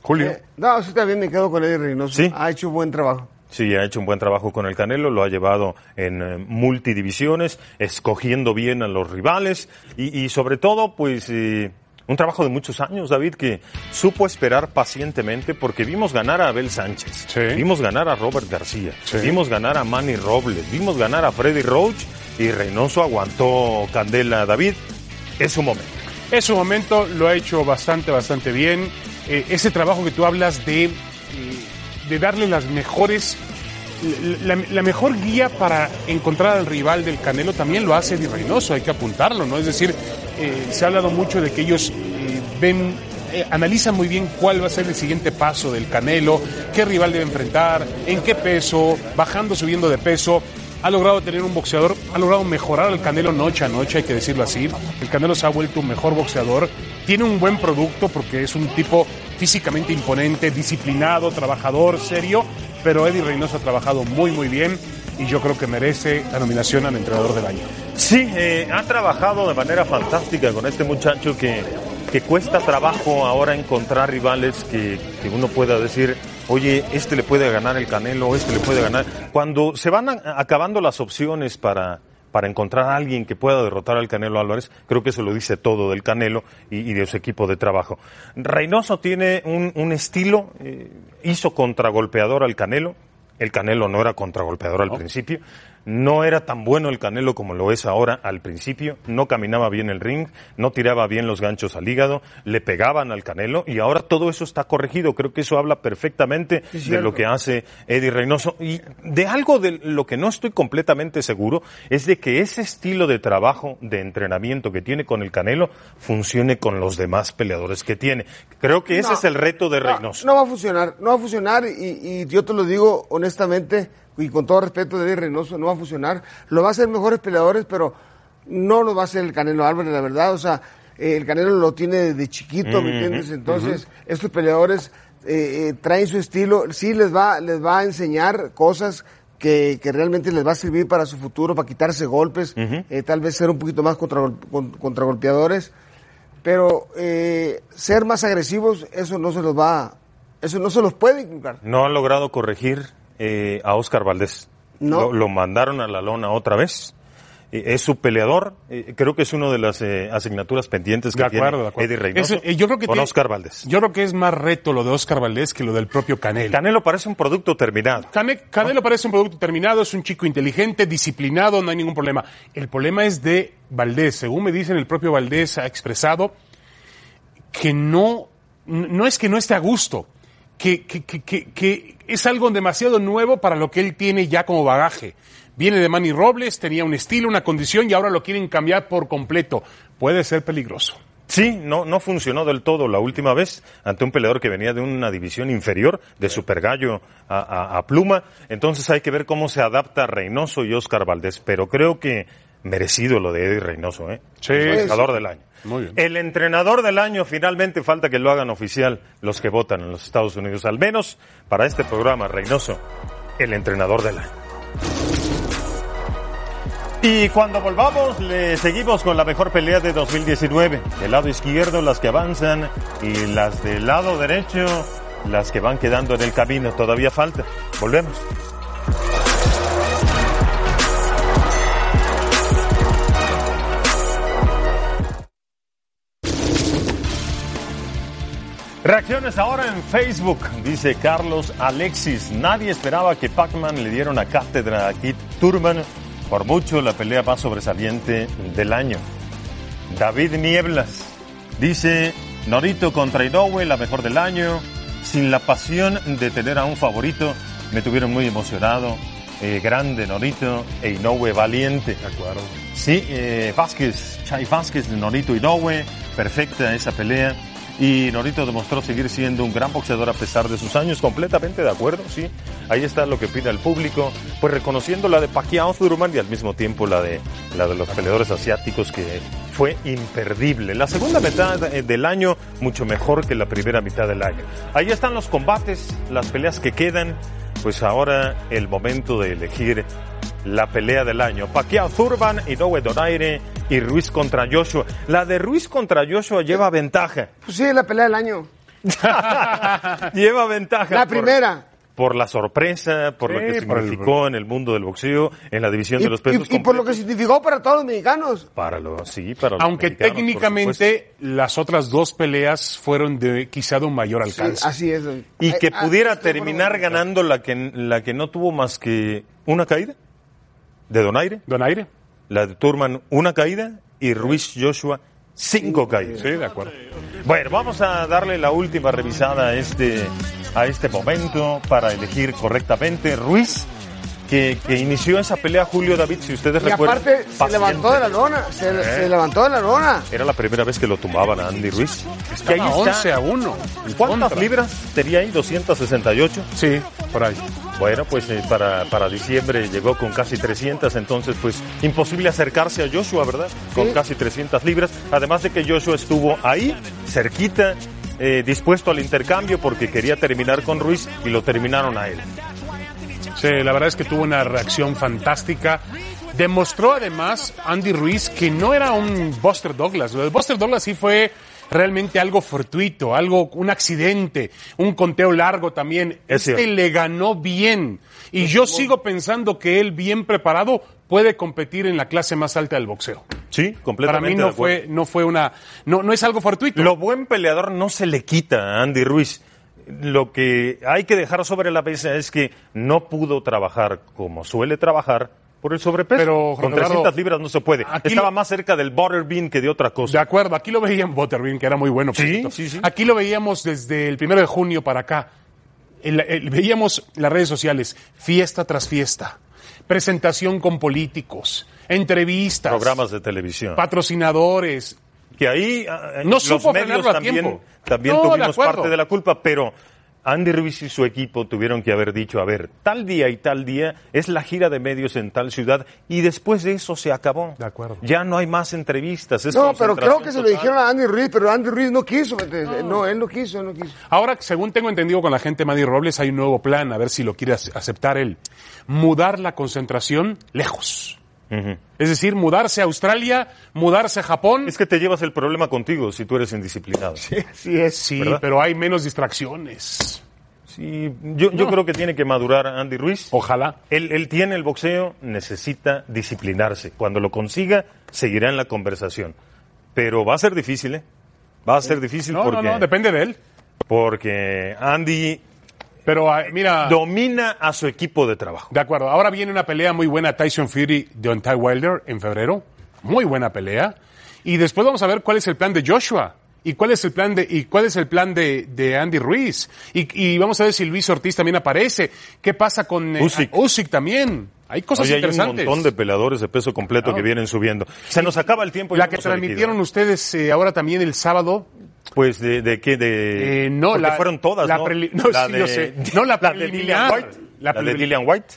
Speaker 5: Julio.
Speaker 4: Eh, no, sí, también me quedo con Eddie Reynoso.
Speaker 3: ¿Sí?
Speaker 4: Ha hecho buen trabajo.
Speaker 3: Sí, ha hecho un buen trabajo con el Canelo, lo ha llevado en eh, multidivisiones, escogiendo bien a los rivales y, y sobre todo, pues, eh, un trabajo de muchos años, David, que supo esperar pacientemente porque vimos ganar a Abel Sánchez,
Speaker 5: Sí.
Speaker 3: vimos ganar a Robert García,
Speaker 5: Sí.
Speaker 3: vimos ganar a Manny Robles, vimos ganar a Freddy Roach y Reynoso aguantó Candela, David. Es su momento.
Speaker 5: Es su momento, lo ha hecho bastante, bastante bien. Eh, ese trabajo que tú hablas de, eh, de darle las mejores, la, mejor guía para encontrar al rival del Canelo también lo hace Eddie Reynoso, hay que apuntarlo, ¿no? Es decir, eh, se ha hablado mucho de que ellos eh, ven, eh, analizan muy bien cuál va a ser el siguiente paso del Canelo, qué rival debe enfrentar, en qué peso, bajando, subiendo de peso ha logrado tener un boxeador, ha logrado mejorar al Canelo noche a noche, hay que decirlo así. El Canelo se ha vuelto un mejor boxeador, tiene un buen producto porque es un tipo físicamente imponente, disciplinado, trabajador, serio, pero Eddie Reynoso ha trabajado muy muy bien y yo creo que merece la nominación al entrenador del año.
Speaker 3: Sí, eh, ha trabajado de manera fantástica con este muchacho que, que cuesta trabajo ahora encontrar rivales que, que uno pueda decir, oye, este le puede ganar el Canelo, este le puede ganar. Cuando se van acabando las opciones para, para encontrar a alguien que pueda derrotar al Canelo Álvarez, creo que eso lo dice todo del Canelo y, y de su equipo de trabajo. Reynoso tiene un, un estilo, eh, hizo contragolpeador al Canelo, el Canelo no era contragolpeador al principio. No era tan bueno el Canelo como lo es ahora al principio. No caminaba bien el ring, no tiraba bien los ganchos al hígado, le pegaban al Canelo y ahora todo eso está corregido. Creo que eso habla perfectamente de lo que hace Eddie Reynoso. Y de algo de lo que no estoy completamente seguro es de que ese estilo de trabajo, de entrenamiento que tiene con el Canelo, funcione con los demás peleadores que tiene. Creo que ese
Speaker 4: No,
Speaker 3: es el reto de
Speaker 4: no,
Speaker 3: Reynoso.
Speaker 4: No, va a funcionar, no va a funcionar y, y yo te lo digo honestamente y con todo respeto de Reynoso, no va a funcionar. Lo va a hacer mejores peleadores, pero no lo va a hacer el Canelo Álvarez, la verdad. O sea, eh, el Canelo lo tiene desde chiquito, ¿me entiendes? Entonces, estos peleadores eh, eh, traen su estilo, sí les va, les va a enseñar cosas que, que realmente les va a servir para su futuro, para quitarse golpes, eh, tal vez ser un poquito más contragol- con- contragolpeadores pero eh, ser más agresivos eso no se los va eso no se los puede inculcar
Speaker 3: No ha logrado corregir eh, a Oscar Valdés.
Speaker 4: No.
Speaker 3: Lo, lo mandaron a la lona otra vez. Eh, es su peleador. eh, creo que es una de las eh, asignaturas pendientes que
Speaker 5: De acuerdo,
Speaker 3: tiene
Speaker 5: de acuerdo.
Speaker 3: Eddie Reynoso
Speaker 5: yo creo que
Speaker 3: con
Speaker 5: tiene-
Speaker 3: Oscar Valdés.
Speaker 5: Yo creo que es más reto lo de Oscar Valdés que lo del propio Canelo.
Speaker 3: Canelo parece un producto terminado.
Speaker 5: Cane- Canelo parece un producto terminado, es un chico inteligente, disciplinado, no hay ningún problema. El problema es de Valdés. Según me dicen, el propio Valdés ha expresado que no, no es que no esté a gusto, que, que, que, que, que es algo demasiado nuevo para lo que él tiene ya como bagaje. Viene de Manny Robles, tenía un estilo, una condición y ahora lo quieren cambiar por completo. Puede ser peligroso.
Speaker 3: Sí, no, no funcionó del todo la última vez ante un peleador que venía de una división inferior, de Super Gallo a, a- a Pluma. Entonces hay que ver cómo se adapta Reynoso y Oscar Valdés. Pero creo que merecido lo de Eddie Reynoso, ¿eh?
Speaker 5: Sí.
Speaker 3: El boxeador del año.
Speaker 5: Muy bien.
Speaker 3: El entrenador del año finalmente falta que lo hagan oficial los que votan en los Estados Unidos. Al menos para este programa, Reynoso, el entrenador del año. Y cuando volvamos, le seguimos con la mejor pelea de 2019. Del lado izquierdo, las que avanzan, y las del lado derecho, las que van quedando en el camino. Todavía falta. Volvemos. Reacciones ahora en Facebook, dice Carlos Alexis. Nadie esperaba que Pac-Man le diera una cátedra a Kit Turman. Por mucho la pelea más sobresaliente del año. David Nieblas dice Norito contra Inoue, la mejor del año. Sin la pasión de tener a un favorito, me tuvieron muy emocionado. eh, grande Norito e Inoue valiente.
Speaker 5: De acuerdo.
Speaker 3: Sí, eh, Vázquez, Chai Vázquez Norito Inoue, perfecta esa pelea. Y Norito demostró seguir siendo un gran boxeador a pesar de sus años, completamente de acuerdo, sí. Ahí está lo que pide el público, pues reconociendo la de Pacquiao Thurman y al mismo tiempo la de, la de los peleadores asiáticos que fue imperdible. La segunda mitad eh, del año mucho mejor que la primera mitad del año. Ahí están los combates, las peleas que quedan, pues ahora el momento de elegir la pelea del año. Pacquiao Thurman, Inoue Donaire y Ruiz contra Joshua. La de Ruiz contra Joshua lleva ventaja.
Speaker 4: Pues sí, la pelea del año. [laughs]
Speaker 3: lleva ventaja.
Speaker 4: La
Speaker 3: por-
Speaker 4: primera.
Speaker 3: Por la sorpresa, por lo que
Speaker 5: por el-
Speaker 3: significó en el mundo del boxeo, en la división
Speaker 4: Y,
Speaker 3: de los pesos
Speaker 4: y- y por lo que significó para todos los mexicanos.
Speaker 3: Para lo, sí, para los
Speaker 5: Aunque técnicamente las otras dos peleas fueron de quizá de un mayor
Speaker 4: Sí,
Speaker 5: alcance.
Speaker 4: así es.
Speaker 3: Y que
Speaker 4: ah,
Speaker 3: pudiera terminar ganando la que, la que no tuvo más que una caída de Donaire,
Speaker 5: Donaire.
Speaker 3: La de Turman una caída y Ruiz Joshua cinco caídas.
Speaker 5: Sí, de acuerdo.
Speaker 3: Bueno, vamos a darle la última revisada a este, a este momento para elegir correctamente. Ruiz, que, que inició esa pelea, Julio David, si ustedes
Speaker 4: Y
Speaker 3: recuerdan.
Speaker 4: aparte se
Speaker 3: paciente.
Speaker 4: levantó de la lona. Se,
Speaker 3: Eh.
Speaker 4: se levantó de la lona.
Speaker 3: Era la primera vez que lo tumbaban a Andy Ruiz. Que ahí
Speaker 5: Estaba
Speaker 3: está.
Speaker 5: 11 a 1. en
Speaker 3: ¿Cuántas
Speaker 5: contra.
Speaker 3: libras tenía ahí? 268.
Speaker 5: Sí, por ahí.
Speaker 3: Bueno, pues eh, para, para diciembre llegó con casi 300, entonces pues imposible acercarse a Joshua, ¿verdad? Con
Speaker 4: Sí.
Speaker 3: casi 300 libras, además de que Joshua estuvo ahí, cerquita, eh, dispuesto al intercambio porque quería terminar con Ruiz y lo terminaron a él.
Speaker 5: La verdad es que tuvo una reacción fantástica. Demostró además Andy Ruiz que no era un Buster Douglas. Lo de Buster Douglas sí fue realmente algo fortuito, algo, un accidente, un conteo largo también.
Speaker 3: Es
Speaker 5: este
Speaker 3: cierto.
Speaker 5: le ganó bien. Y yo sigo pensando que él bien preparado puede competir en la clase más alta del boxeo.
Speaker 3: Sí,
Speaker 5: Para
Speaker 3: completamente.
Speaker 5: mí
Speaker 3: de
Speaker 5: no fue, no fue una, no, no es algo fortuito.
Speaker 3: Lo buen peleador no se le quita a Andy Ruiz. Lo que hay que dejar sobre la mesa es que no pudo trabajar como suele trabajar por el sobrepeso.
Speaker 5: Pero,
Speaker 3: Con
Speaker 5: Eduardo,
Speaker 3: 300 libras no se puede.
Speaker 5: aquí
Speaker 3: Estaba
Speaker 5: lo-
Speaker 3: más cerca del butterbean que de otra
Speaker 5: De
Speaker 3: cosa.
Speaker 5: acuerdo, aquí lo veía en Butterbean, que era muy bueno.
Speaker 3: Sí, sí, sí.
Speaker 5: Aquí lo veíamos desde el primero de junio para acá. El- el- veíamos las redes sociales, fiesta tras fiesta, presentación con políticos, entrevistas,
Speaker 3: Programas de televisión.
Speaker 5: patrocinadores.
Speaker 3: Que ahí ah,
Speaker 5: No
Speaker 3: los
Speaker 5: supo
Speaker 3: medios
Speaker 5: a
Speaker 3: también, también
Speaker 5: No,
Speaker 3: tuvimos parte de la culpa, pero Andy Ruiz y su equipo tuvieron que haber dicho, a ver, tal día y tal día es la gira de medios en tal ciudad y después de eso se acabó.
Speaker 5: De acuerdo.
Speaker 3: Ya no hay más entrevistas. es
Speaker 4: No, pero creo que se lo
Speaker 3: concentración
Speaker 4: dijeron a Andy Ruiz, pero Andy Ruiz no quiso. ¿me No, él no quiso, él no quiso.
Speaker 5: Ahora, según tengo entendido con la gente de Maddy Robles, hay un nuevo plan, a ver si lo quiere ace- aceptar él. Mudar la concentración lejos. Es decir, mudarse a Australia, mudarse a Japón.
Speaker 3: Es que te llevas el problema contigo si tú eres indisciplinado. Sí,
Speaker 4: Sí es.
Speaker 5: Sí,
Speaker 3: ¿verdad?
Speaker 5: pero hay menos distracciones.
Speaker 3: yo, yo creo que tiene que madurar Andy Ruiz.
Speaker 5: Ojalá.
Speaker 3: Él, él tiene el boxeo, necesita disciplinarse. Cuando lo consiga, seguirá en la conversación. Pero va a ser difícil, ¿eh? Va a ser difícil
Speaker 5: No,
Speaker 3: porque,
Speaker 5: no, no, depende de él.
Speaker 3: porque Andy
Speaker 5: Pero ah, mira,
Speaker 3: domina a su equipo de trabajo.
Speaker 5: de acuerdo. Ahora viene una pelea muy buena Tyson Fury de Ty Wilder en febrero. Muy buena pelea. Y después vamos a ver cuál es el plan de Joshua. ¿Y cuál es el plan de, y cuál es el plan de, de Andy Ruiz? Y, y vamos a ver si Luis Ortiz también aparece. ¿Qué pasa con eh,
Speaker 3: Usyk.
Speaker 5: Usyk también? Hay cosas
Speaker 3: Oye, hay un
Speaker 5: interesantes.
Speaker 3: montón de peleadores de peso completo
Speaker 5: Claro.
Speaker 3: que vienen subiendo. Se nos acaba el tiempo. y
Speaker 5: La que transmitieron ustedes eh, ahora también el sábado.
Speaker 3: Pues de, de qué, de...
Speaker 5: Eh, no,
Speaker 3: porque
Speaker 5: la-
Speaker 3: fueron todas,
Speaker 5: la
Speaker 3: ¿no?
Speaker 5: no, sí, yo sé. No, la
Speaker 3: de. [laughs] Dillian White.
Speaker 5: La
Speaker 3: La, de Dillian White.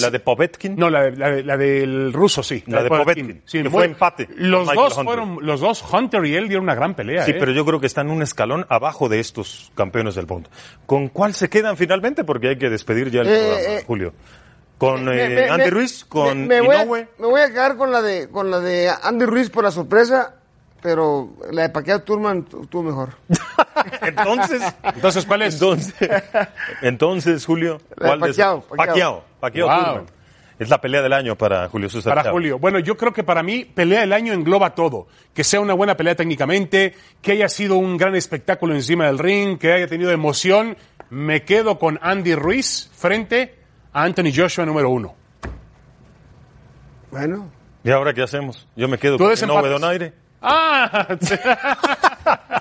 Speaker 3: La de Povetkin.
Speaker 5: No, la, de- la, de- la del ruso, sí.
Speaker 3: La de Povetkin,
Speaker 5: Sí,
Speaker 3: que
Speaker 5: muy-
Speaker 3: fue empate
Speaker 5: Los dos
Speaker 3: Hunter.
Speaker 5: fueron, los dos, Hunter y él dieron una gran pelea.
Speaker 3: Sí,
Speaker 5: ¿eh?
Speaker 3: pero yo creo que están un escalón abajo de estos campeones del mundo. ¿Con cuál se quedan finalmente? Porque hay que despedir ya el
Speaker 4: Eh,
Speaker 3: programa,
Speaker 4: eh,
Speaker 3: Julio. Con
Speaker 4: Me-
Speaker 3: eh,
Speaker 4: me-
Speaker 3: Andy
Speaker 4: me-
Speaker 3: Ruiz, con
Speaker 4: me, me voy a, me voy a quedar con la de con la de Andy Ruiz por la sorpresa, pero la de Pacquiao Turman tu- estuvo mejor. [laughs]
Speaker 3: Entonces,
Speaker 5: Entonces, ¿cuál es?
Speaker 3: entonces, [laughs] entonces, Julio,
Speaker 4: La de
Speaker 3: ¿cuál de.
Speaker 4: Pacquiao, Pacquiao
Speaker 5: Wow.
Speaker 3: Turman. Es la pelea del año para Julio César
Speaker 5: Para
Speaker 3: Chávez.
Speaker 5: Julio. Bueno, yo creo que para mí, pelea del año engloba todo. Que sea una buena pelea técnicamente, que haya sido un gran espectáculo encima del ring, que haya tenido emoción. Me quedo con Andy Ruiz frente a Anthony Joshua número uno.
Speaker 4: Bueno,
Speaker 3: ¿Y ahora qué hacemos? Yo me quedo
Speaker 5: Tú
Speaker 3: con
Speaker 5: desempatas.
Speaker 3: Inoue Donaire.
Speaker 5: Ah,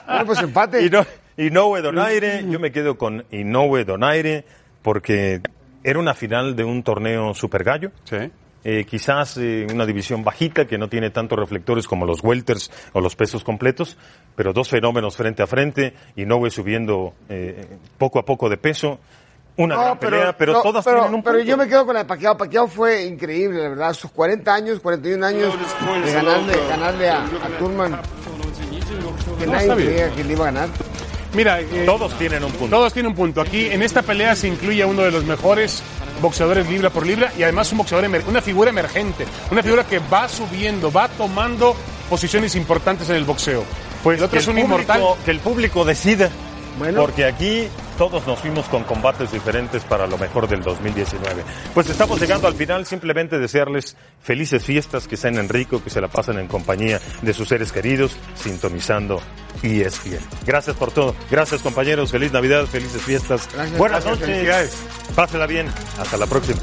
Speaker 4: bueno pues empate.
Speaker 3: Ino- Inoue Donaire, yo me quedo con Inoue Donaire porque Era una final de un torneo super gallo.
Speaker 5: Sí.
Speaker 3: Eh, quizás eh, una división bajita que no tiene tantos reflectores como los welters o los pesos completos, pero dos fenómenos frente a frente, Inoue subiendo eh, poco a poco de peso. Una
Speaker 4: No,
Speaker 3: gran pelea, pero
Speaker 4: no,
Speaker 3: todas
Speaker 4: pero,
Speaker 3: tienen un
Speaker 4: pero
Speaker 3: punto.
Speaker 4: yo me quedo con la de Pacquiao. Pacquiao fue increíble, la verdad. Sus 40 años, 41 años de ganarle, ganarle a, a Turman. Que nadie creía que le iba a ganar.
Speaker 5: Mira, eh,
Speaker 3: Todos tienen un punto.
Speaker 5: Todos tienen un punto. Aquí en esta pelea se incluye a uno de los mejores boxeadores libra por libra y además un boxeador, emer- una figura emergente, una figura que va subiendo, va tomando posiciones importantes en el boxeo.
Speaker 3: Pues
Speaker 5: el otro
Speaker 3: que
Speaker 5: es un
Speaker 3: público-
Speaker 5: inmortal.
Speaker 3: Que el público decida.
Speaker 4: Bueno.
Speaker 3: Porque aquí todos nos fuimos con combates diferentes para lo mejor del 2019. Pues estamos llegando al final. Simplemente desearles felices fiestas, que sean en rico, que se la pasen en compañía de sus seres queridos, sintonizando y es fiel. Gracias por todo. Gracias compañeros. Feliz Navidad, felices fiestas.
Speaker 4: Gracias,
Speaker 3: Buenas
Speaker 4: gracias,
Speaker 3: noches. Pásela bien. Hasta la próxima.